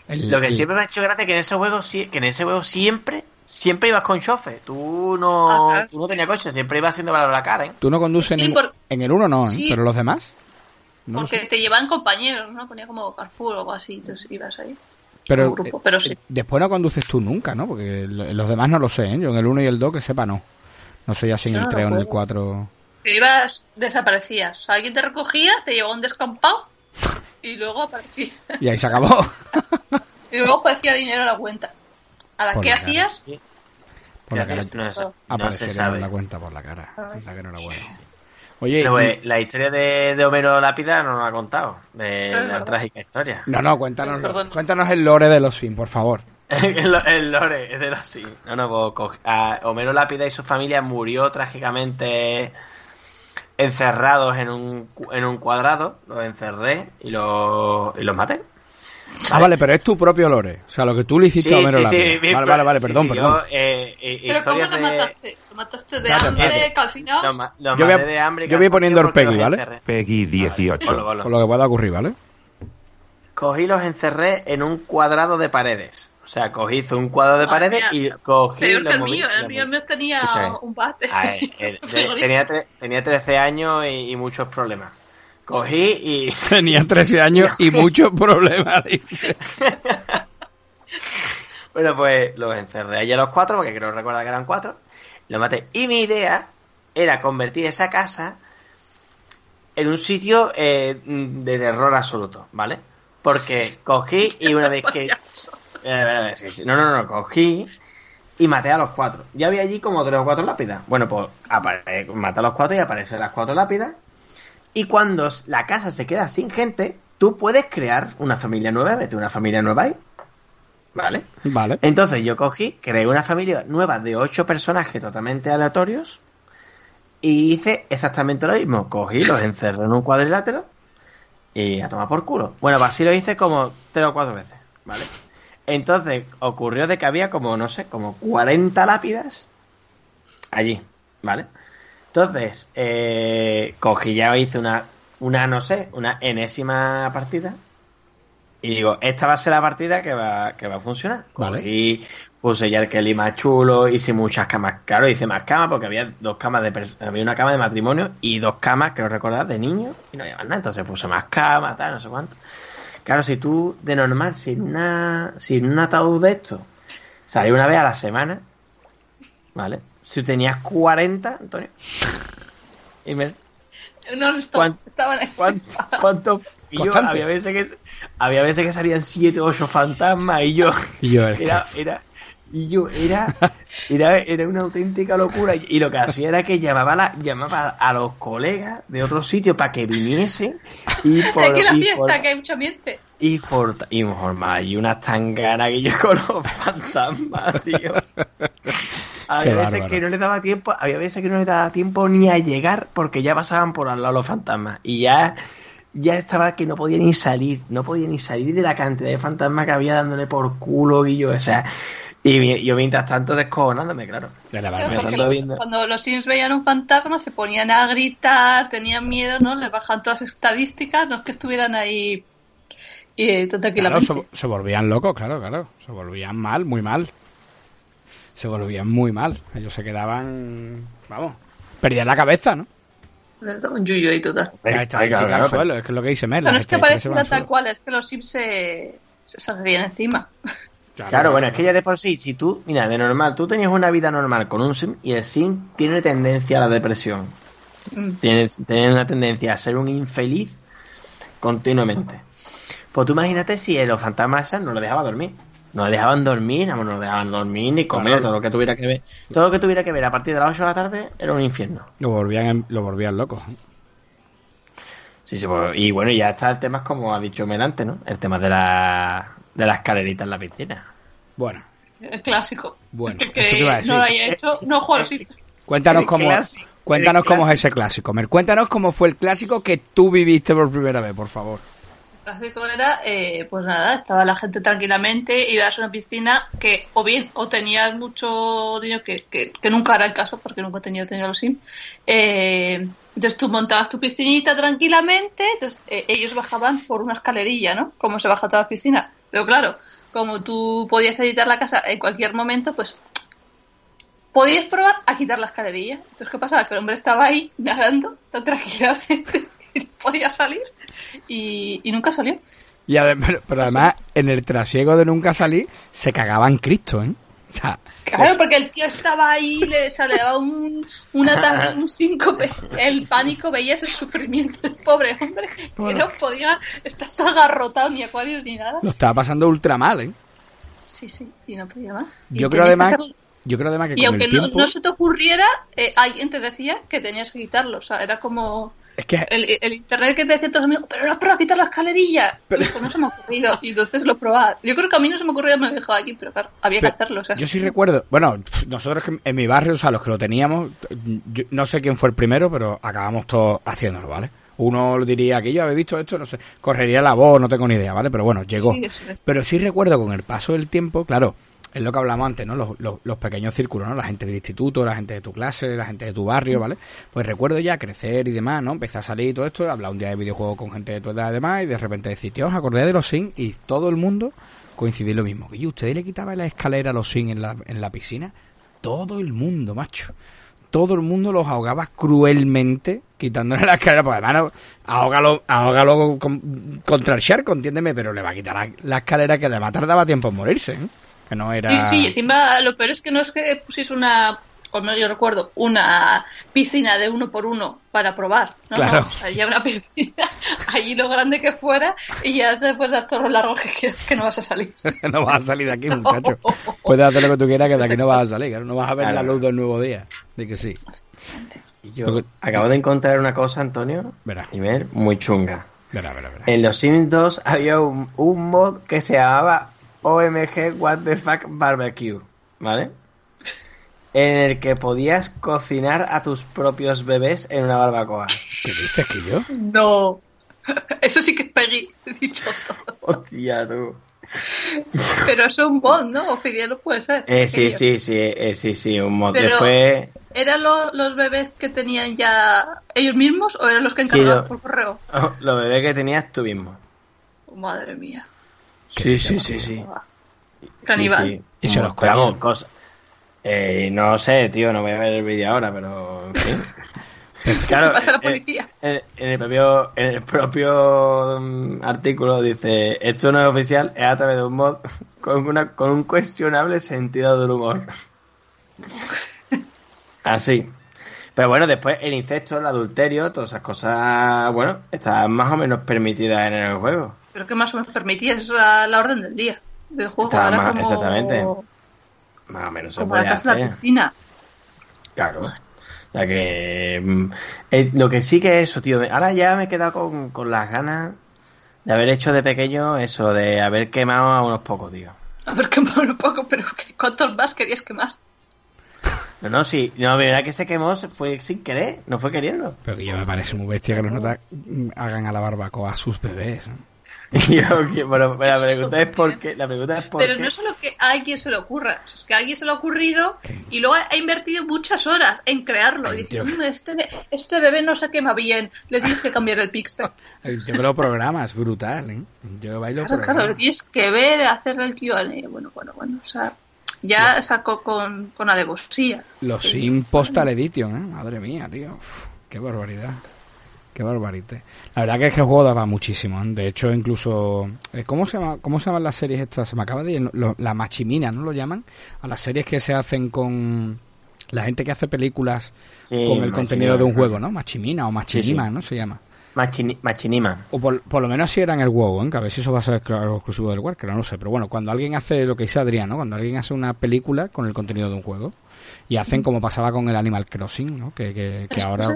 El- Lo que el- siempre me ha hecho gracia es que en ese juego, sí- que en ese juego siempre, siempre ibas con chofe. Tú no, tú no tenías coche, siempre ibas haciendo para la cara, ¿eh? Tú no conduces Sí, en, por- en el uno, no, ¿eh? Sí. Pero los demás. No Porque te llevaban compañeros, ¿no? Ponía como Carrefour o algo así, entonces ibas ahí. Pero, un grupo, eh, pero sí. después no conduces tú nunca, ¿no? Porque lo- los demás no lo sé, ¿eh? Yo en el 1 y el 2, que sepa, no. No sé ya si en Yo el no 3 o en el recuerdo. 4. Que ibas, desaparecías. O sea, alguien te recogía, te llevaba a un descampado y luego aparecía. Y ahí se acabó. Y luego aparecía dinero a la cuenta. A la Por que la cara. hacías, Por la cara. no, se- no se Aparecería sabe. en la cuenta por la cara. La que no era buena. Oye, Pero, y- eh, la historia de, de Homero Lápida no nos ha contado. De la verdad. trágica historia. no, no, cuéntanos, Perdón. cuéntanos el lore de los Sims, por favor. el, el lore es de los sí. No, no, pues, a Homero Lápida y su familia murió trágicamente encerrados en un, en un cuadrado. Los encerré y los, y los maté. Ah, vale, pero es tu propio lore. O sea, lo que tú le hiciste a Homero Lápida. mi- Vale, vale, vale, sí, perdón, sí, perdón. yo, eh, eh, pero ¿cómo lo de- mataste? ¿Lo mataste de Espérate, hambre, calcinado? Los, ma- los Yo voy de hambre yo voy poniendo el Peggy, ¿vale? Peggy 18. Ponlo, ponlo. Con lo que pueda ocurrir, ¿vale? Cogí y los encerré en un cuadrado de paredes. O sea, cogí un cuadrado de Madre paredes y cogí Peor los que el moví. mío, el mío me tenía Escúchame. un bate. A ver, eh, de- Frigorífico. tenía, tre- tenía 13 años y, y muchos problemas. Cogí y... Tenía 13 años y muchos problemas. dice. Bueno, pues los encerré allí a los cuatro, porque creo recordar que eran cuatro. Los maté. Y mi idea era convertir esa casa en un sitio eh, de terror absoluto, ¿vale? Porque cogí y una vez que... Eh. No, no, no, cogí y maté a los cuatro. Ya había allí como tres o cuatro lápidas. Bueno, pues apare- maté a los cuatro y aparecen las cuatro lápidas. Y cuando la casa se queda sin gente, tú puedes crear una familia nueva, meter una familia nueva ahí. ¿Vale? Vale. Entonces yo cogí, creé una familia nueva de ocho personajes totalmente aleatorios y hice exactamente lo mismo. Cogí, los encerré en un cuadrilátero y a tomar por culo. Bueno, pues así lo hice como tres o cuatro veces, ¿vale? Entonces ocurrió de que había como, no sé, como 40 lápidas allí, ¿vale? Entonces, eh, cogí ya hice una, una, no sé, una enésima partida. Y digo, esta va a ser la partida que va, que va a funcionar. Vale. Cogí, puse ya el Kelly más chulo, hice muchas camas. Claro, hice más camas porque había dos camas de había una cama de matrimonio y dos camas, creo recordar, de niños y no había más nada. Entonces puse más camas, tal, no sé cuánto. Claro, si tú de normal, sin una, sin un ataúd de esto, salía una vez a la semana, ¿vale? Si tenías 40, Antonio, y me, No, stop, ¿Cuán- estaban ahí. ¿Cuánto? cuánto- Y yo, había veces que había veces que salían siete o ocho fantasmas y yo Y yo, es que- era, era y yo era era, era una auténtica locura y, lo que hacía era que llamaba a la, llamaba a los colegas de otros sitios para que viniesen y por, Aquí la y fiesta, por- que hay mucho ambiente. Y por y unas tanganas que yo con los fantasmas, tío. Había Qué veces bárbaro. que no les daba tiempo, había veces que no les daba tiempo ni a llegar porque ya pasaban por al lado los fantasmas y ya ya estaba que no podía ni salir, no podía ni salir de la cantidad de fantasmas que había dándole por culo y yo, o sea, y yo mientras tanto descojonándome, claro. Viendo. cuando los Sims veían un fantasma se ponían a gritar, tenían miedo, ¿no? Les bajan todas las estadísticas, no es que estuvieran ahí y Claro, todo tranquilamente. se, se volvían locos, claro, claro. Se volvían mal, muy mal. Se volvían muy mal. Ellos se quedaban, vamos, perdían la cabeza, ¿no? Un yuyo y total. La estadística al suelo, es que es lo que dice O Mel. sea, no es que pareciera al tal suelo. cual, es que los Sims se, se salían encima. Claro, bueno, es que ya de por sí, si tú, mira, de normal, tú tenías una vida normal con un sim y el sim tiene tendencia a la depresión. Mm. Tiene, tiene una tendencia a ser un infeliz continuamente. Pues tú imagínate si los fantasmas no lo dejaban dormir. No le dejaban dormir, no le dejaban dormir ni comer, Claro. todo lo que tuviera que ver. Todo lo que tuviera que ver a partir de las 8 de la tarde era un infierno. Lo volvían, lo volvían locos. Sí, sí, pues, y bueno, ya está el tema, como ha dicho Melante, ¿no? El tema de la, de la escalerita en la piscina. Bueno, El clásico. Bueno, que, eso te iba a decir. no lo haya hecho, no los Sims. cuéntanos cómo, clásico, cuéntanos cómo es clásico. ese clásico. Mer, cuéntanos cómo fue el clásico que tú viviste por primera vez, por favor. Clásico era, eh, pues nada, estaba la gente tranquilamente, ibas a una piscina que o bien o tenías mucho dinero, que, que, que nunca era el caso, porque nunca tenía dinero los Sims. Eh, entonces tú montabas tu piscinita tranquilamente, entonces eh, ellos bajaban por una escalerilla, ¿no? Como se baja toda la piscina. Pero claro, como tú podías editar la casa en cualquier momento, pues podías probar a quitar la escalerilla. Entonces, ¿qué pasaba? Que el hombre estaba ahí nadando tan tranquilamente y podía salir y, y nunca salió. Y además, pero, pero además, en el trasiego de nunca salir, se cagaba en Cristo, ¿eh? O sea, Claro, porque el tío estaba ahí, le salía un, un ataque, un síncope. El pánico, veías el sufrimiento del pobre hombre, que Bueno. no podía estar todo agarrotado, ni acuarios ni nada. lo estaba pasando ultra mal, ¿eh? Sí, sí, y no podía más. Y Yo creo que además, hacerlo. yo creo además que Y con aunque el no, tiempo... no se te ocurriera, eh, alguien te decía que tenías que quitarlo. O sea, era como Es que el, el internet que te decían todos los amigos, pero no has probado a quitar la escalerilla. Pero- no se me ha ocurrido. Y entonces lo probaba. Yo creo que a mí no se me ocurrió, me dejaba aquí, pero claro, había que hacerlo. O sea, Yo sí recuerdo, bueno, nosotros en mi barrio, o sea, los que lo teníamos, yo no sé quién fue el primero, pero acabamos todos haciéndolo, ¿vale? Uno diría que yo había visto esto, no sé, correría la voz, no tengo ni idea, ¿vale? Pero bueno, llegó. Sí, eso es. Pero sí recuerdo con el paso del tiempo, claro, es lo que hablamos antes, ¿no? Los, los, los pequeños círculos, ¿no? La gente del instituto, la gente de tu clase, la gente de tu barrio, ¿vale? Pues recuerdo ya crecer y demás, ¿no? Empecé a salir y todo esto, hablar un día de videojuegos con gente de tu edad y demás, y de repente decir, tío, os acordáis de los Sims y todo el mundo coincidí lo mismo. Y ustedes le quitaban la escalera a los Sims en la, en la piscina. Todo el mundo, macho. Todo el mundo los ahogaba cruelmente quitándole la escalera. Pues además, no, ahógalo, ahógalo con- contra el charco, entiéndeme, pero le va a quitar la, la escalera que además tardaba tiempo en morirse. ¿eh? Que no era. Sí, sí, encima lo peor es que no es que pusiese una, o menos yo recuerdo, una piscina de uno por uno para probar. No, Claro. no, una piscina, allí lo grande que fuera, y ya después das todo lo largo que quieras, que no vas a salir. no vas a salir de aquí, muchacho. Puedes hacer lo que tú quieras, que de aquí no vas a salir. claro, No vas a ver Claro. la luz del nuevo día. De que sí. Yo que- acabo de encontrar una cosa, Antonio, Verá. y ver, muy chunga. Verá, verá, verá. En los Sims 2 había un, un mod que se llamaba OMG What the Fuck Barbecue, ¿vale? En el que podías cocinar a tus propios bebés en una barbacoa. ¿Qué dices que yo? No. Eso sí que es Peggy, he dicho todo. Hostia, tú. Pero eso es un mod, ¿no? Oficial no puede ser. Eh, sí, sí, sí, eh, sí, sí, un mod. Pero- Después, ¿Eran lo- los bebés que tenían ya ellos mismos o eran los que Sí, encargaban lo- por correo? los bebés que tenías tú mismo. Oh, madre mía. Sí, sí, sí, sí. Caníbal. Sí, sí. Y se los Pero vamos, comían. cosa- eh, no sé, tío, no voy a ver el vídeo ahora, pero en fin. Claro, la eh, policía. en, en el propio, en el propio mm, artículo dice, esto no es oficial, es a través de un mod con, una, con un cuestionable sentido del humor. Así. Pero bueno, después el incesto, el adulterio, todas esas cosas, bueno, están más o menos permitidas en el juego. Pero que más o menos permitía, es la, la orden del día del juego. Ahora más- como, exactamente. Más o menos se como la puede casa de la piscina. Claro. O sea que. mm, eh, lo que sí que es eso, tío. Ahora ya me he quedado con, con las ganas de haber hecho de pequeño eso, de haber quemado a unos pocos, tío. A ver, quemar un poco, pero ¿qué- ¿cuántos más querías quemar? No, no, sí. No, la verdad que se quemó se fue sin querer, no fue queriendo. Pero que yo me parece muy bestia que los notas hagan a la barbacoa a sus bebés. ¿no? Yo, bueno, la pregunta es por qué. La pregunta es por Pero qué. no solo que a alguien se le ocurra, es que a alguien se le ha ocurrido y luego ha invertido muchas horas en crearlo. Y dice, Tío. "Mm, este, este bebé no se quema bien, le tienes que cambiar el pixel. Yo lo programa, es brutal, ¿eh? Yo bailo Claro, claro, le tienes que ver, hacer el QA. Bueno, bueno, bueno, o sea, ya sacó con, con alevosía. Los Sim Postal Edition, ¿eh? Madre mía, tío. Uf, qué barbaridad. Qué barbarite. La verdad que es que el juego daba muchísimo. ¿eh? De hecho, incluso... eh, ¿Cómo se, llama, ¿Cómo se llaman las series estas? Se me acaba de ir. lo- La machimina, ¿no lo llaman? A las series que se hacen con... La gente que hace películas Sí, con el contenido de un juego, ¿no? Machimina o Machinima, Sí, sí. ¿no? Se llama. Machini- Machinima. O por, por lo menos si era en el WoW, ¿eh? que a ver si eso va a ser exclusivo del que no lo sé. Pero bueno, cuando alguien hace lo que dice Adrián, ¿no? Cuando alguien hace una película con el contenido de un juego y hacen como pasaba con el Animal Crossing, ¿no? Que, que, que ahora...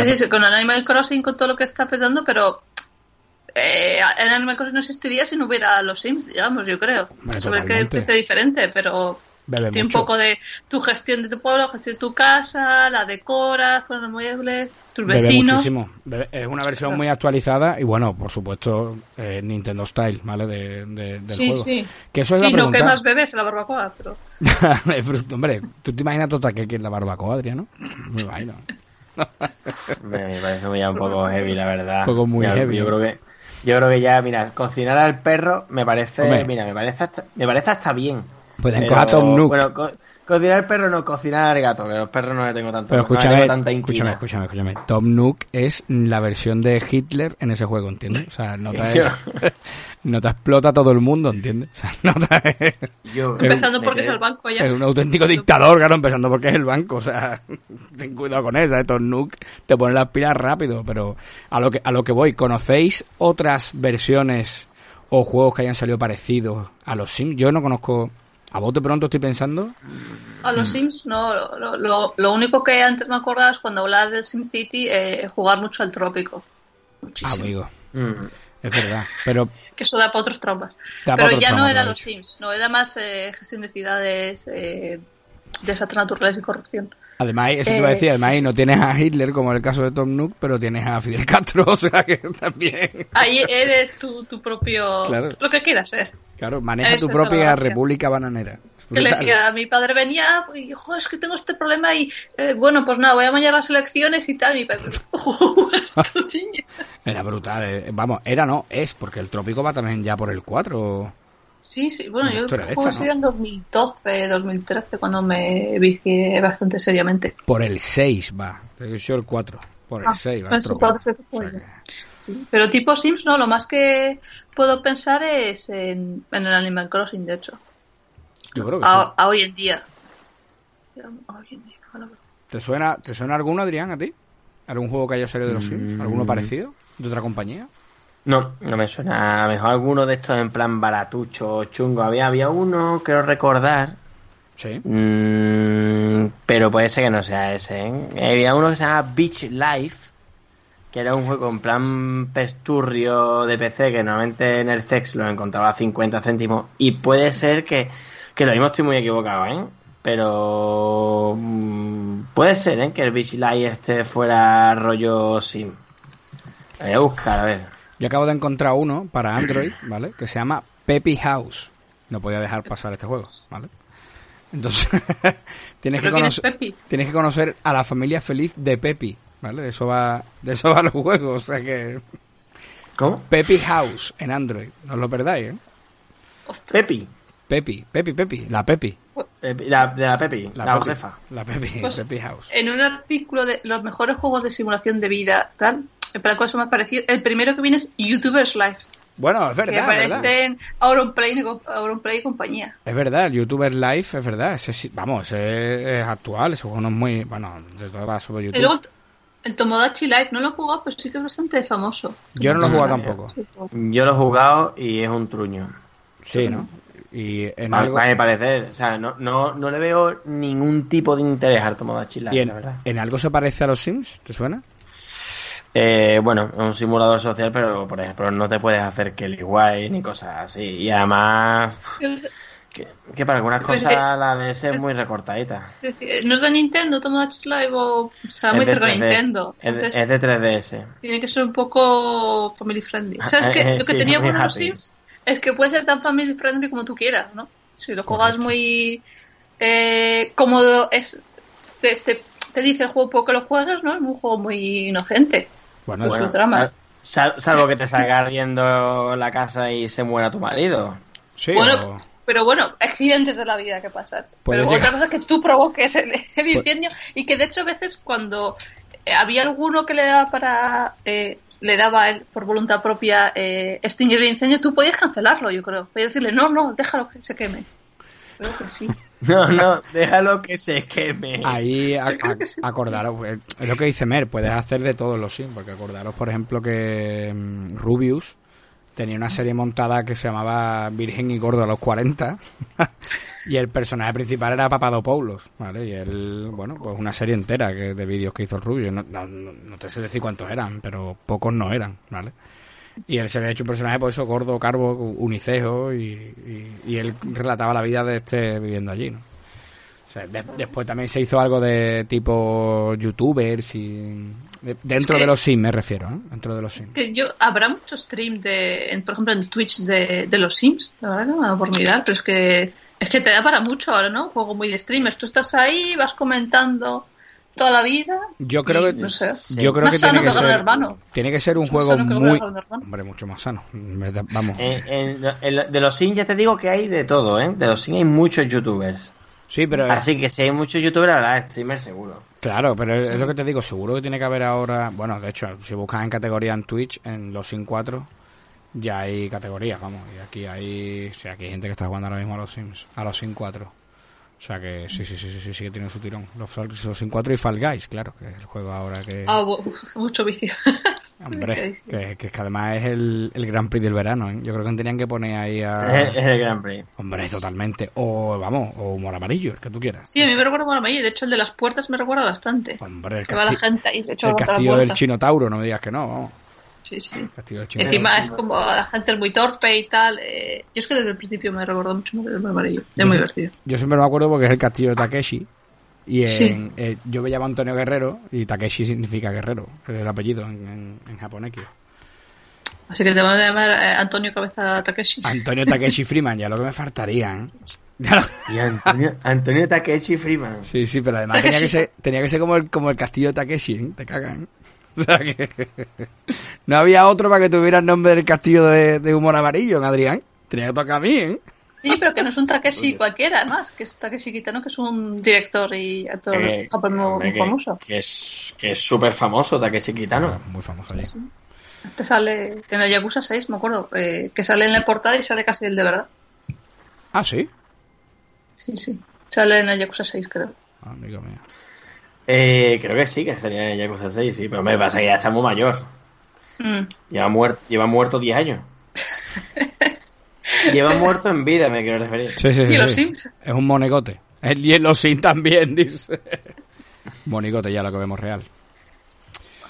Es decir, con Animal Crossing, con todo lo que está petando, pero eh, Animal Crossing no existiría si no hubiera los Sims, digamos, yo creo. Se ve que es diferente, pero Bebe tiene mucho. un poco de tu gestión de tu pueblo, gestión de tu casa, la decoras con los muebles, tus vecinos. es una versión muy actualizada y bueno, por supuesto, eh, Nintendo Style, ¿vale? De, de- del Sí, juego. sí. Que eso es Sí, la no que más bebés en la barbacoa, pero... Hombre, tú te imaginas total que es la barbacoa, Adrián, ¿no? Me imagino. Me, parece ya un poco heavy, la verdad. Un poco muy Ya, heavy. Yo creo que, yo creo que ya, mira, cocinar al perro me parece, Hombre. mira, me parece hasta, me parece hasta bien. Pueden coger a Tom Nook. Bueno, co- cocinar al perro no, cocinar al gato, que los perros no le tengo tanto, Pero no escúchame, tengo tanta escúchame, escúchame, escúchame. Tom Nook es la versión de Hitler en ese juego, ¿entiendes? O sea, Nota, es, Nota explota a todo el mundo, ¿entiendes? O sea, Nota es, Yo- Empezando porque es el banco ya. es un auténtico dictador, claro, empezando porque es el banco. O sea, ten cuidado con esa, ¿eh? Tom Nook te pone las pilas rápido, pero a lo que, a lo que voy, ¿conocéis otras versiones o juegos que hayan salido parecidos a los Sims? Yo no conozco... A bote pronto estoy pensando... A los Sims, no. Lo, lo- lo único que antes me acordaba es cuando hablabas del SimCity, eh, jugar mucho al trópico. Ah, Muchísimo. amigo, Mm. es verdad. Pero que eso da para otros traumas. Para Pero otros ya no era los. Sims, no, era más eh, gestión de ciudades, eh, desastres naturales y corrupción. Además, eso te iba a Eh, decir, además no tienes a Hitler como en el caso de Tom Nook, pero tienes a Fidel Castro, o sea que también... Ahí eres tu, tu propio... Claro. Lo que quieras ser. Claro, maneja tu propia república bananera. Que le decía, a mi padre venía y dijo, es que tengo este problema y, eh, bueno, pues nada, voy a mañana las elecciones y tal. Y mi padre, "Oh, esto, niña". Era brutal, eh. vamos, era no, es, porque el trópico va también ya por el 4. Sí, sí, bueno, yo creo que ¿no? en 2012, 2013 cuando me vicié bastante seriamente. Por el 6 va, te he dicho el 4, por el Ah, 6 va el pues trópico. parece que O fue sea ya. que- Sí. Pero tipo Sims, no, lo más que puedo pensar es en, en el Animal Crossing, de hecho. yo creo que A, sí. a hoy en día. A hoy en día, ojalá. ¿Te suena, ¿Te suena alguno, Adrián, a ti? ¿Algún juego que haya salido de los Sims? ¿Alguno Mm. parecido? ¿De otra compañía? No, no me suena. A lo mejor alguno de estos en plan baratucho, chungo. Había, había uno, creo recordar. Sí. mm, pero puede ser que no sea ese, ¿eh? Había uno que se llama Beach Life. que era un juego en plan pesturrio de PC, que normalmente en el CEX lo encontraba a 50 céntimos, y puede ser que, que lo mismo estoy muy equivocado, ¿eh? Pero mm, puede ser, ¿eh? Que el Vigilai este fuera rollo sim. Lo voy a buscar, a ver. Yo acabo de encontrar uno para Android, ¿vale? Que se llama Peppy House. No podía dejar pasar este juego, ¿vale? Entonces, tienes, que ¿Pero quién es conocer, Pepi? tienes que conocer a la familia feliz de Pepi, ¿vale? De eso va, de eso va los juegos, o sea que... ¿Cómo? Peppy House en Android, no os lo perdáis, ¿eh? Pepi. Pepi, Pepi, Pepi, la Pepi. Pepi, La, de la Pepi, la, Pepi, Josefa. La Pepi, Pues- Pepi House. En un artículo de los mejores juegos de simulación de vida, tal, para el cual se me ha parecido, el primero que viene es YouTubers Live, Bueno, es que verdad, verdad. aparecen Auronplay, Auronplay y compañía. Es verdad, el YouTuber Live es verdad. Vamos, es actual, ese juego no es muy... Bueno, de todo va sobre Y YouTube. luego el Tomodachi Live, no lo he jugado, pero sí que es bastante famoso. Yo no lo he jugado tampoco. Yo lo he jugado y es un truño. Sí, ¿no? Y en A, algo... a mi parecer, o sea, no, no, no le veo ningún tipo de interés al Tomodachi Life, ¿Y en, la verdad. en algo se parece a los Sims? ¿Te suena? Eh, bueno, es un simulador social, pero por ejemplo no te puedes hacer que igual ni cosas así. Y además, que, que para algunas Pues, cosas eh, la DS es es- muy recortadita. Es decir, ¿No es de Nintendo Tomodachi Live o será muy Es de cerca de 3DS, Nintendo? Es de, Entonces, es de 3DS. tiene que ser un poco family friendly. ¿Sabes qué? eh, Lo que sí, tenía muy bueno los. Sims es que puede ser tan family friendly como tú quieras, ¿no? Si lo juegas Correcto. muy eh, cómodo, es te, te, te dice el juego poco que lo juegas, ¿no? Es un juego muy inocente. Bueno, Pues trama. sal- sal- salvo que te salga ardiendo la casa y se muera tu marido. sí, bueno, o- Pero bueno, accidentes de la vida que pasan. Pero llegar- otra cosa es que tú provoques el, el incendio y que de hecho a veces cuando eh, había alguno que le daba para eh, le daba él por voluntad propia eh, extinguir el incendio, tú podías cancelarlo, yo creo. Podías decirle, no, no, déjalo que se queme. Creo que sí. No, no, déjalo que se queme. Ahí a- creo a- que sí. acordaros, pues, es lo que dice Mer, puedes hacer de todos los Sims, porque acordaros, por ejemplo, que mm, Rubius tenía una serie montada que se llamaba Virgen y Gordo a los 40 y el personaje principal era Papadopoulos, ¿vale? Y él, bueno, pues una serie entera que, de vídeos que hizo el Rubius, no, no, no- no te sé decir cuántos eran, pero pocos no eran, ¿vale? Y él se había hecho un personaje, por eso, gordo, carbo, unicejo, y, y, y él relataba la vida de este viviendo allí, ¿no? O sea, de- después también se hizo algo de tipo youtubers y... de- dentro Es que- de los Sims me refiero, ¿eh? Dentro de los Sims. Que yo, habrá mucho stream de, en- por ejemplo, en Twitch de, de los Sims, la verdad que no por mirar, pero es que es que te da para mucho ahora, ¿no? Un juego muy de streamers. Tú estás ahí, vas comentando toda la vida. Yo creo y, que no sé. yo creo Más que sano tiene que ser Hermano. tiene que ser un Mucho juego muy hombre mucho más sano vamos En- en- en- de los Sims ya te digo que hay de todo, ¿eh? De los Sims hay muchos youtubers. sí pero Así que si hay muchos youtubers, habrá streamers seguro. claro pero es lo que te digo seguro que tiene que haber ahora bueno de hecho si buscas en categoría en Twitch en los Sims 4 ya hay categorías vamos y aquí hay o sea, aquí hay gente que está jugando ahora mismo a los Sims a los Sims 4 o sea que sí, sí, sí, sí, sí, sí que tiene su tirón. Los, Sims 4 y Fall Guys, claro, que es el juego ahora que... Ah, bu- mucho vicio. Hombre, que, que es que además es el, el Grand Prix del verano, ¿eh? Yo creo que tenían que poner ahí Es, a... es el Grand Prix. Hombre, totalmente. O, vamos, o humor amarillo, el que tú quieras. Sí, a mí me recuerda a De hecho, el de las puertas me recuerda bastante. Hombre, el, Que va la gente ahí, el castillo del puerta. Chinotauro, no me digas que no, vamos. Sí, sí. Castillo. Encima es como la gente es muy torpe y tal. eh, yo es que desde el principio me recordó mucho más el amarillo. Es Yo muy divertido. Yo siempre me acuerdo porque es el castillo de Takeshi. Y en, Sí. eh, yo me llamo Antonio Guerrero y Takeshi significa guerrero, es el apellido en, en, en japonés. Así que te van a llamar eh, Antonio Cabeza Takeshi. Antonio Takeshi Freeman, ya lo que me faltaría, ¿eh? Y Antonio, Antonio Takechi Freeman. Sí, sí, pero además tenía que ser, tenía que ser como el, como el castillo de Takeshi, ¿eh? Te cagan. O sea que no había otro para que tuviera el nombre del castillo de, de humor amarillo, en Adrián. Tenía que tocar a mí, ¿eh? Sí, pero que no es un Takeshi cualquiera, además. Que es Takeshi Kitano, que es un director y actor Eh, japonés muy, que- famoso. Que es que es súper famoso Takeshi Kitano. Muy famoso allí. Este sale en el Yakuza 6, me acuerdo, eh, que sale en la portada y sale casi el de verdad. Ah, sí. Sí, sí. Sale en el Yakuza 6, creo. Ah, amigo mío. Eh, creo que sí, que sería en Yakuza 6, sí, pero me pasa que ya está muy mayor. Mm. Lleva, muer- lleva muerto 10 años. lleva muerto en vida, me quiero referir. Sí, sí, sí. Y los sí. Sims. Es un monegote. El, y en los Sims también, dice. Monigote ya lo que vemos real.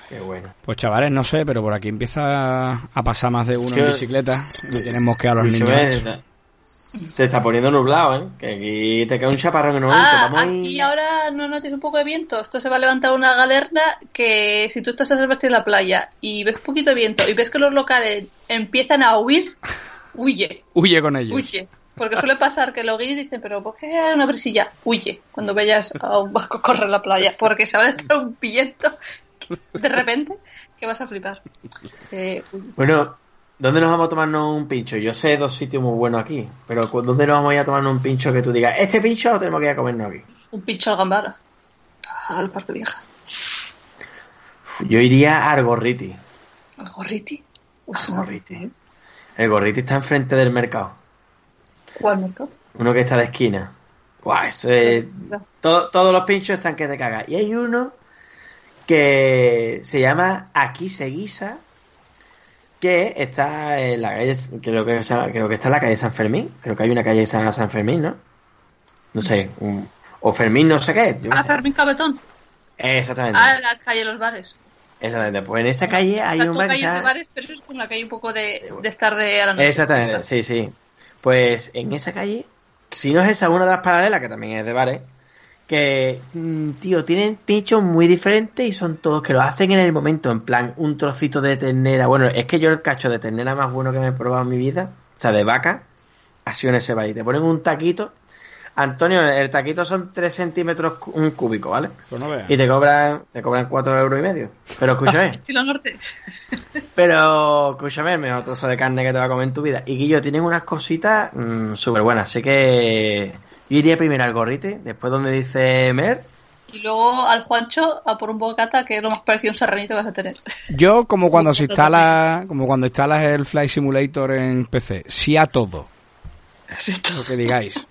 Qué bueno. Pues chavales, no sé, pero por aquí empieza a pasar más de uno en bicicleta. Le tenemos que a los niños. Se está poniendo nublado, ¿eh? Que aquí te cae un chaparrón en un momento. Ah, Vamos a ir- aquí ahora no notas un poco de viento. Esto se va a levantar una galerna que si tú estás a Sebastián en la playa y ves poquito de viento y ves que los locales empiezan a huir, huye, Huye con ellos. huye. Porque suele pasar que los guiris dicen, pero ¿por qué hay una brisilla? Huye cuando vayas a un barco correr la playa, porque se va a estar un viento de repente que vas a flipar. Eh. Bueno, ¿dónde nos vamos a tomarnos un pincho? Yo sé dos sitios muy buenos aquí, pero ¿cu- ¿dónde nos vamos a ir a tomarnos un pincho que tú digas, este pincho lo tenemos que ir a comernos aquí? un pincho al gambara. Al parque vieja. Yo iría al Gorriti. Al gorriti. Uy, Al se me- Gorriti. El Gorriti está enfrente del mercado. ¿Cuál mercado? Uno que está de esquina. Guau, eso es- to- todos los pinchos están que te cagas. Y hay uno que se llama Aquí se guisa, que está en la calle, creo que, creo que está en la calle San Fermín. Creo que hay una calle San, San Fermín, ¿no? No sé, un- o Fermín no sé qué. yo Ah, sé. Fermín Cabetón. Exactamente. Ah, en la calle de los bares. Exactamente. Pues en esa calle hay un bar calles de bares, pero es con la que hay un poco de, de estar de a la noche. Exactamente, sí, sí. Pues en esa calle, si no es esa, una de las paralelas, que también es de bares, que, mm, tío, tienen pinchos muy diferentes y son todos que lo hacen en el momento, en plan, un trocito de ternera. Bueno, es que yo el cacho de ternera más bueno que me he probado en mi vida, o sea, de vaca, ha sido en ese baile. Te ponen un taquito. Antonio, el taquito son 3 centímetros un cúbico, ¿vale? Pues no. Y te cobran, te cobran 4 euros y medio. Pero escúchame. Estilo norte. Pero, escúchame, el mejor trozo de carne que te va a comer en tu vida. Y Guillo, tienen unas cositas súper buenas. Así que yo iría primero al gorrite, después donde dice Mer. Y luego al Juancho a por un bocata, que es lo más parecido a un serranito que vas a tener. Yo, como cuando se instala, como cuando instalas el Fly Simulator en PC, sí a todo. Lo que digáis.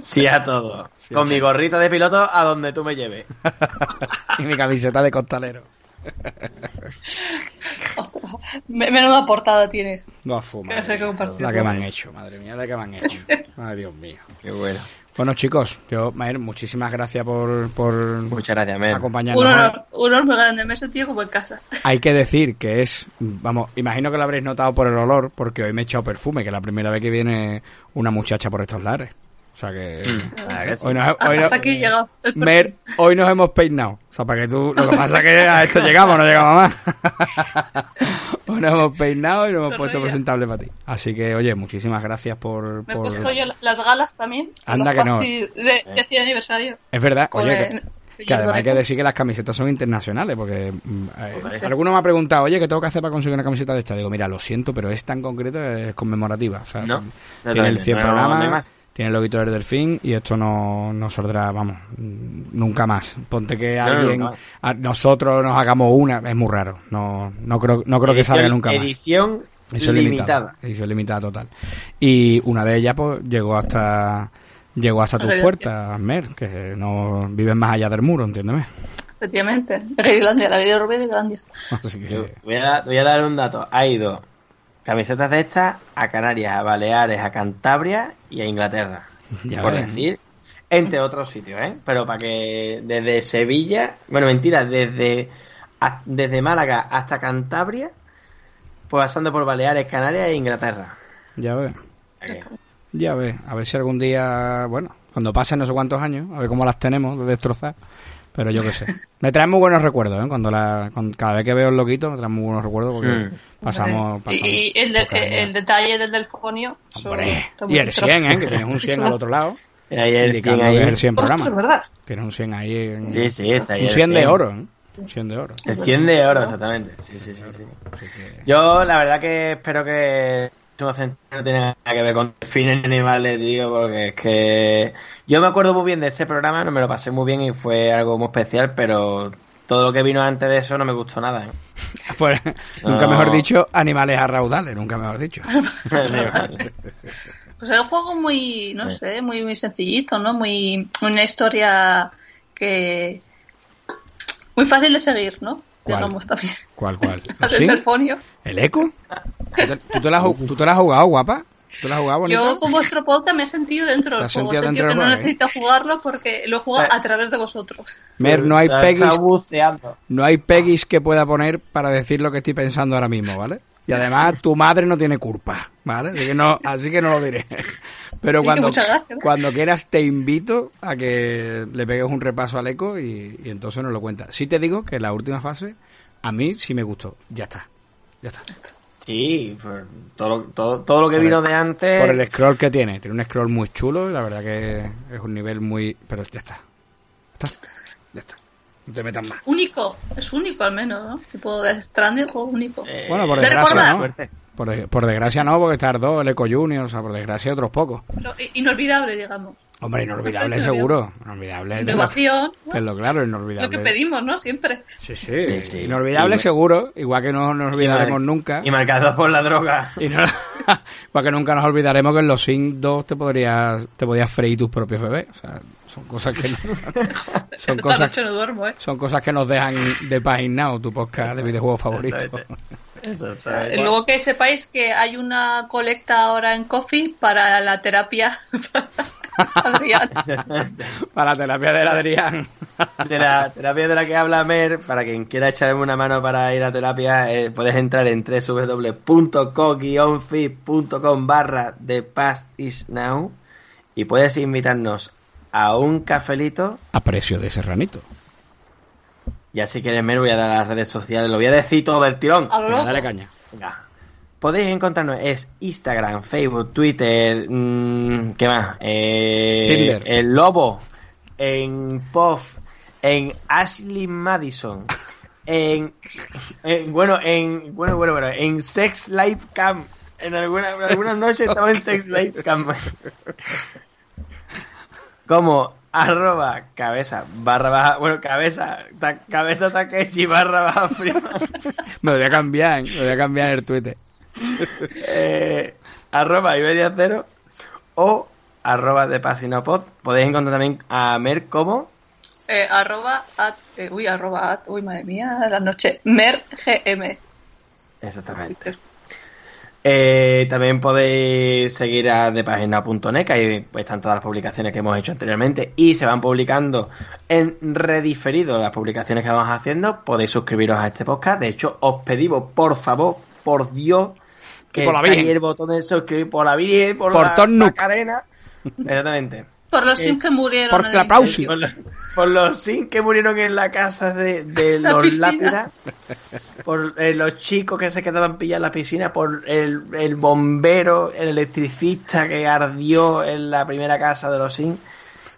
Sí a todo. Sí, Con sí. mi gorrito de piloto a donde tú me lleves. y mi camiseta de costalero. Me- Menuda portada tienes. No, fu, Que no sé qué compartir. La que me han hecho, madre mía, la que me han hecho. Ay, Dios mío. Qué bueno. Bueno, chicos, yo, Maer, muchísimas gracias por, por Muchas gracias, acompañarnos. Un honor, un honor muy grande. Me he sentido como en casa. Hay que decir que es, vamos, imagino que lo habréis notado por el olor, porque hoy me he echado perfume, que es la primera vez que viene una muchacha por estos lares. O sea que... Ah, que sí. Hoy nos, hoy aquí llegado. El Mer, hoy nos hemos peinado. O sea, para que tú... Lo que pasa es que a esto llegamos, no llegamos más. hoy nos hemos peinado y nos hemos Pero puesto ya. presentable para ti. Así que, oye, muchísimas gracias por... Me he por- puesto yo las galas también. Anda que no. pastis De, de 100 aniversario. Es verdad, Con oye, el que, además hay que decir que las camisetas son internacionales, porque mm, eh, alguno me ha preguntado, oye, ¿qué tengo que hacer para conseguir una camiseta de esta? Digo, mira, lo siento, pero esta en concreto es conmemorativa. O sea, No, tiene el 100 no, no, tiene el loguito del delfín y esto no, no saldrá, vamos, nunca más. Ponte que alguien, a- nosotros nos hagamos una, es muy raro. No, no creo, no creo que salga nunca más. Edición Edición limitada. limitada. Edición limitada total. Y una de ellas, pues, llegó hasta llegó hasta tus puertas, Mer, que no vives más allá del muro, entiéndeme. Efectivamente. De la vida de Grinlandia. Así Yo que, voy, a, dar- voy a dar un dato. Ha ido camisetas de estas a Canarias, a Baleares, a Cantabria y a Inglaterra. Ya por ves. decir, entre otros sitios, ¿eh? Pero para que desde Sevilla, bueno, mentira, desde, a- desde Málaga hasta Cantabria, pues pasando por Baleares, Canarias e Inglaterra. ya ves, ya ves. A ver si algún día, bueno, cuando pasen no sé cuántos años, a ver cómo las tenemos de destrozar. Pero yo qué sé. Me traen muy buenos recuerdos, ¿eh? Cuando la, cuando- cada vez que veo el loquito me traen muy buenos recuerdos porque Mm. Pasamos, pasamos. Y, y el, de- el, detalle del delfonio. y el dentro. 100, ¿eh? Que tienes un 100 al otro lado. Y ahí el indicando 100 ahí. el 100 Ostras, programa. ¿verdad? Tienes un 100 ahí. En, Sí, sí, está ahí un el 100 de 100. oro, ¿eh? Un 100 de oro. El 100 de oro, exactamente. Sí, sí, sí, sí. Yo, la verdad que espero que no tiene nada que ver con fines animales, tío, porque es que yo me acuerdo muy bien de este programa, no me lo pasé muy bien y fue algo muy especial, pero todo lo que vino antes de eso no me gustó nada. ¿eh? Nunca No. mejor dicho, animales a raudales, nunca mejor dicho. Pues era un juego muy, no sé, muy, muy sencillito, ¿no? Muy, una historia que... Muy fácil de seguir, ¿no? ¿Cuál? ¿Cuál, cuál? ¿Sí? ¿El eco? ¿Tú te, la, tú te la has jugado, guapa? Yo con vuestro podcast me he sentido dentro ¿Te del juego. Sentido sentido dentro que no juego, eh? necesito jugarlo porque lo he jugado a través de vosotros. Mer, no hay buceando. no hay Peggy's que pueda poner para decir lo que estoy pensando ahora mismo, ¿vale? Y además tu madre no tiene culpa, ¿vale? Así que no, así que no lo diré. Pero cuando, cuando quieras te invito a que le pegues un repaso al eco y, y entonces nos lo cuentas. Sí te digo que la última fase a mí sí me gustó. Ya está. Ya está. Sí, pues, todo, lo- todo, todo lo que Por vino el- de antes. Por el scroll que tiene. Tiene un scroll muy chulo y la verdad que es un nivel muy... Pero ya está. Ya está. Ya está. No te metas más. Único, es único al menos, ¿no? Tipo de Stranding, juego único. eh, Bueno, por de desgracia no. Por, de- por desgracia no, porque está Ardo, el Eco Junior, o sea, por desgracia otros pocos. Pero inolvidable, digamos. Hombre, inolvidable seguro. Inolvidable. Innovación, ¿no? tenlo claro, lo inolvidable. que pedimos, ¿no? Siempre. Sí, sí, Sí, sí. Inolvidable seguro, igual que no nos olvidaremos Y mar- nunca. Y marcado por la droga. Y no, igual que nunca nos olvidaremos que en los Sims 2 te podrías, te podías freír tus propios bebés. O sea, son cosas que no- son Esta cosas, noche no duermo, ¿eh? son cosas que nos dejan de Now, tu podcast de videojuegos favorito. Eh, Luego que sepáis que hay una colecta ahora en Coffee para la terapia Adrián. Para la terapia del Adrián. De la terapia de la que habla Mer, para quien quiera echarme una mano para ir a terapia, eh, puedes entrar en www.co-fit.com barra The Past Is Now y puedes invitarnos a un cafelito. A precio de serranito. Y así que Mer voy a dar a las redes sociales, lo voy a decir todo del tirón. Dale caña. Venga. Podéis encontrarnos, es Instagram, Facebook, Twitter, mm, ¿qué más? Eh, Tinder. El Lobo, en POF, en Ashley Madison, en, en- bueno, en, bueno, bueno, bueno, en Sex Life Cam. En alguna, en algunas noches estaba en Sex Life Cam. Como arroba cabeza barra baja, bueno, cabeza, ta- cabeza Takeshi barra baja prima. Me voy a cambiar, me voy a cambiar el Twitter. eh, arroba Iberia Cero o arroba de Pasinopod. Podéis encontrar también a Mer como Eh, arroba at, eh, uy, arroba at, uy, madre mía, la noche. mergm. exactamente. Eh, también podéis seguir a depagina.net, que ahí están todas las publicaciones que hemos hecho anteriormente y se van publicando en rediferido las publicaciones que vamos haciendo. Podéis suscribiros a este podcast. De hecho, os pedimos, por favor, por Dios, que por la Virgen. el botón de suscribir por la Virgen, por, Por la. Macarena. Exactamente. Por los Eh, sims que murieron. por en Clapausi. Por, los- por los sin que murieron en la casa de, de La los piscina. lápidas, por eh, los chicos que se quedaban pillados en la piscina, por el, el bombero, el electricista que ardió en la primera casa de los sin,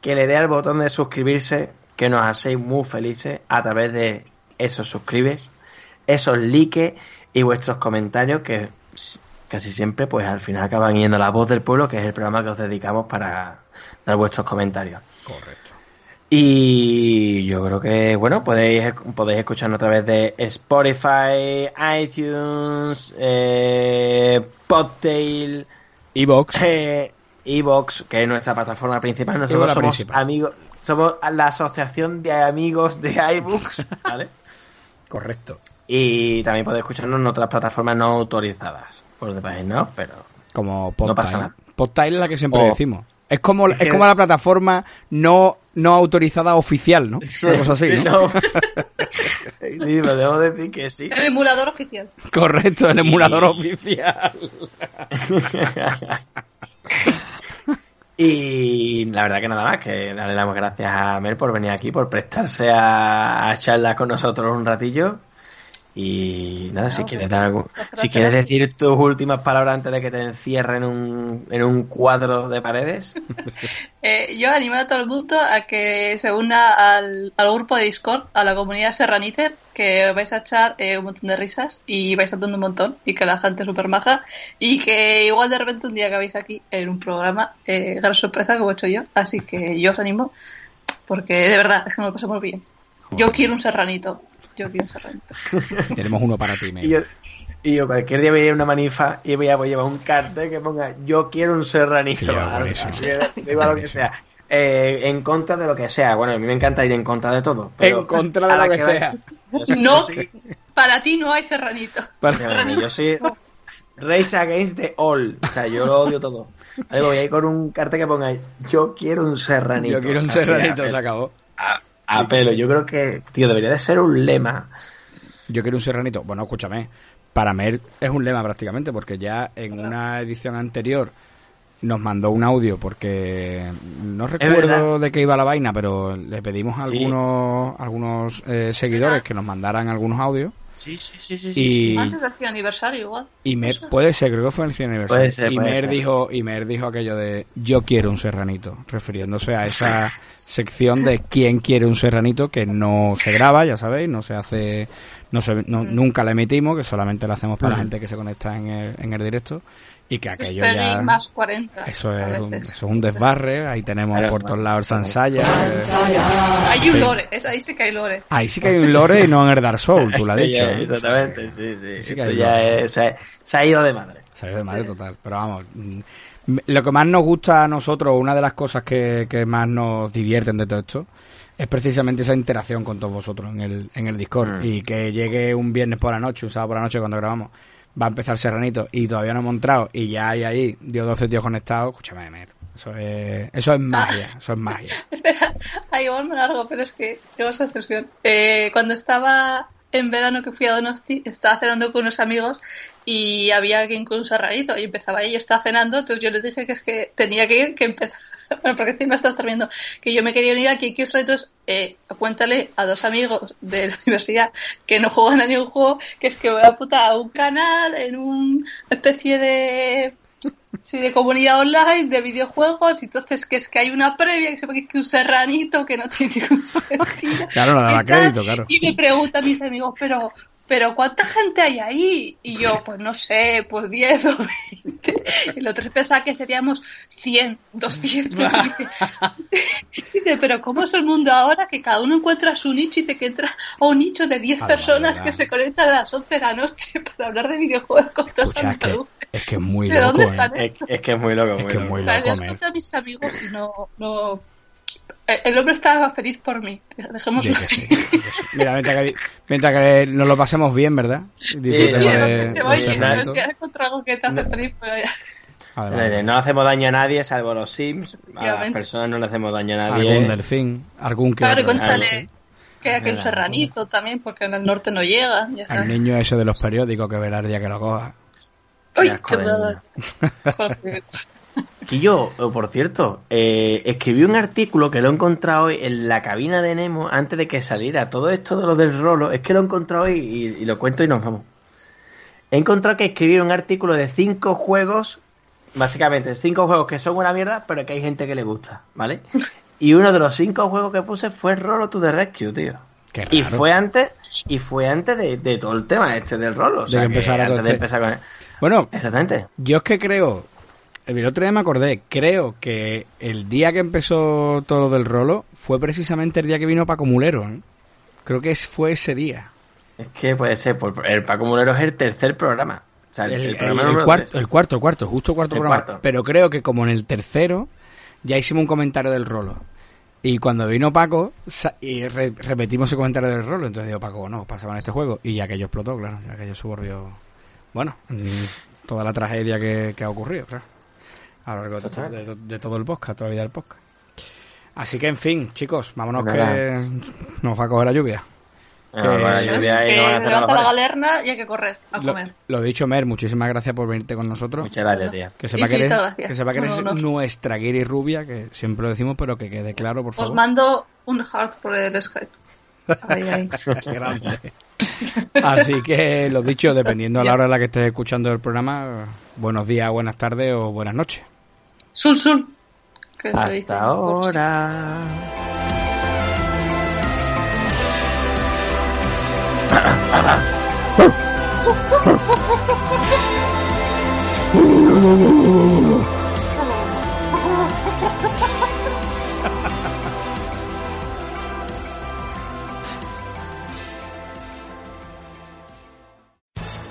que le dé al botón de suscribirse, que nos hacéis muy felices a través de esos suscribes, esos likes y vuestros comentarios que casi siempre pues al final acaban yendo a la voz del pueblo, que es el programa que os dedicamos para dar vuestros comentarios. Correcto. Y yo creo que, bueno, podéis, podéis escucharnos a través de Spotify, iTunes, eh, Podtail, Evox. eh, Evox, que es nuestra plataforma principal. Nosotros somos principal. amigos, somos la asociación de amigos de iBooks, ¿vale? Correcto. Y también podéis escucharnos en otras plataformas no autorizadas, por de país, ¿no? Pero Como No pasa nada. Podtile es la que siempre O- decimos. Es como, es como la plataforma no, no autorizada oficial, ¿no? Una cosa así, ¿no? sí, pero debo decir que sí. El emulador oficial. Correcto, el emulador oficial. Y la verdad que nada más, que darle las gracias a Mel por venir aquí, por prestarse a, a charlar con nosotros un ratillo. Y nada, si No, quieres pues, dar algo, si quieres decir tus últimas palabras antes de que te encierren en un, en un cuadro de paredes. Eh, yo animo a todo el mundo a que se una al, al grupo de Discord, a la comunidad Serraniter, que vais a echar eh, un montón de risas y vais aprender un montón y que la gente es súper maja y que igual de repente un día acabéis aquí en un programa, eh, gran sorpresa como he hecho yo, así que yo os animo porque de verdad es que me lo paso muy bien. Yo quiero un serranito, yo quiero un serranito. Tenemos uno para ti, Y yo, y yo cualquier día voy a ir a una manifa y voy a, voy a llevar un cartel que ponga yo quiero un serranito. Igual lo que sea. Eh, en contra de lo que sea. Bueno, a mí me encanta ir en contra de todo. pero En contra de a lo que sea. Yo No, para ti no hay serranito. Para- Bueno, yo soy Rage Against the All. O sea, yo lo odio todo. Ahí voy ahí con un cartel que ponga yo quiero un serranito. Yo quiero un serranito, a se acabó. A, a pelo. Yo creo que, tío, debería de ser un lema. Yo quiero un serranito. Bueno, escúchame. Para Mer es un lema prácticamente, porque ya en una edición anterior nos mandó un audio porque no recuerdo de qué iba la vaina, pero le pedimos a Sí. algunos algunos eh, seguidores que nos mandaran algunos audios Sí, sí, sí, sí. y, Antes del 100 aniversario igual. y Mer puede ser, creo que fue en el 100 aniversario. Puede ser, y puede Mer ser. dijo y Mer dijo aquello de yo quiero un serranito, refiriéndose a esa sección de quién quiere un serranito que no se graba, ya sabéis, no se hace no se, no- Mm. nunca la emitimos, que solamente la hacemos para la gente que se conecta en el, en el directo y que aquello ya más 40. eso es, un, eso es un desbarre, ahí tenemos por todos lados el Sansaya. eh, Hay un lore, es, ahí sí que hay lore. ahí sí que hay un lore y no en el Dark Souls, tú lo has dicho. Ya, exactamente, sí, sí. Sí que Esto ya es- se, se ha ido de madre. Salió de madre total. Pero vamos, mm, lo que más nos gusta a nosotros, una de las cosas que, que más nos divierten de todo esto, es precisamente esa interacción con todos vosotros en el, en el Discord. Mm. Y que llegue un viernes por la noche, un sábado por la noche cuando grabamos, va a empezar Serranito y todavía no hemos entrado y ya hay ahí, dio 12 tíos conectados, escúchame, Eso es, eso es magia, eso es magia. Espera, ahí me largo, pero es que tengo esa expresión. Eh, cuando estaba en verano que fui a Donosti, estaba cenando con unos amigos y había alguien con un serranito y empezaba ahí, yo estaba cenando, entonces yo les dije que es que tenía que ir, que empezar. Bueno, porque encima estás viendo que yo me quería unir aquí, que os retos, eh, cuéntale a dos amigos de la universidad que no juegan a ningún juego, que es que voy a putar a un canal en una especie de Sí, de comunidad online, de videojuegos, y entonces que es que hay una previa que se ve que es que un serranito que no tiene ningún sentido. Claro, no daba crédito, claro. Y me preguntan mis amigos, pero, pero ¿cuánta gente hay ahí? Y yo, pues no sé, pues 10 o 20. Y el otro se pensaba que seríamos 100, 200. Y dice, dice, pero ¿cómo es el mundo ahora que cada uno encuentra su nicho y te que entra a un nicho de 10 A la personas que se conectan a las 11 de la noche para hablar de videojuegos con dos Escucha, es que, es que es muy ¿De loco, dónde ¿eh? están Es, es que es muy loco. Es muy que es loco. muy Claro, loco, les men. cuento a mis amigos y no, no... Eh, El hombre estaba feliz por mí. Dejémoslo sí. Mira, mientras que, mientras que nos lo pasemos bien, ¿verdad? Disfrutemos sí, Sí, de- no, oye, ese Serranito. pero momento. si has encontrado algo que te hace feliz, pues ya. Adelante. No hacemos daño a nadie, salvo a los Sims. A las personas no le hacemos daño a nadie. Algún delfín, algún que Claro, cuéntale que Verdad. serranito también, porque en el norte no llega. Ya. Al niño ese de los periódicos que verá el día que lo coja. Uy, qué yo, oh, por cierto, eh, escribí un artículo que lo he encontrado hoy en la cabina de Nemo antes de que saliera. Todo esto de lo del rolo, es que lo he encontrado hoy y, y lo cuento y nos vamos. He encontrado que escribí un artículo de cinco juegos, básicamente cinco juegos que son una mierda, pero que hay gente que le gusta, ¿vale? Y uno de los cinco juegos que puse fue Rolo to the Rescue, tío. Qué Y fue antes, y fue antes de, de todo el tema este del rolo. O De que antes de este- empezar con él. Bueno, Exactamente. yo es que creo, el otro día me acordé, creo que el día que empezó todo lo del rolo fue precisamente el día que vino Paco Mulero. ¿eh? Creo que fue ese día. Es que puede ser, el Paco Mulero es el tercer programa. O sea, el, El, el el- programa el número cuarto, tres. el cuarto, el cuarto, justo cuarto El programa. cuarto. Pero creo que como en el tercero ya hicimos un comentario del rolo. Y cuando vino Paco, y re- repetimos ese comentario del rolo. Entonces digo, Paco, no, pasaba en este juego. Y ya que ello explotó, claro, ya que ello suborbió. Bueno, toda la tragedia que, que ha ocurrido, claro. A lo largo de, to- de- de todo el podcast, toda la vida del podcast. Así que, en fin, chicos, vámonos que nos va a coger la lluvia. Ah, con la que- lluvia y que no levanta la galerna y hay que correr a Lo, comer. lo dicho, Mer, muchísimas gracias por venirte con nosotros. Muchas gracias, tía. Que sepa que eres, que sepa que eres No, no, no. nuestra Guiri rubia, que siempre lo decimos, pero que quede claro, por Os favor. mando un heart por el Skype. Ahí, ahí. Qué grande. Así que, lo dicho, dependiendo a la hora en la que estés escuchando el programa, buenos días, buenas tardes o buenas noches. Sul, sul. Hasta ahora.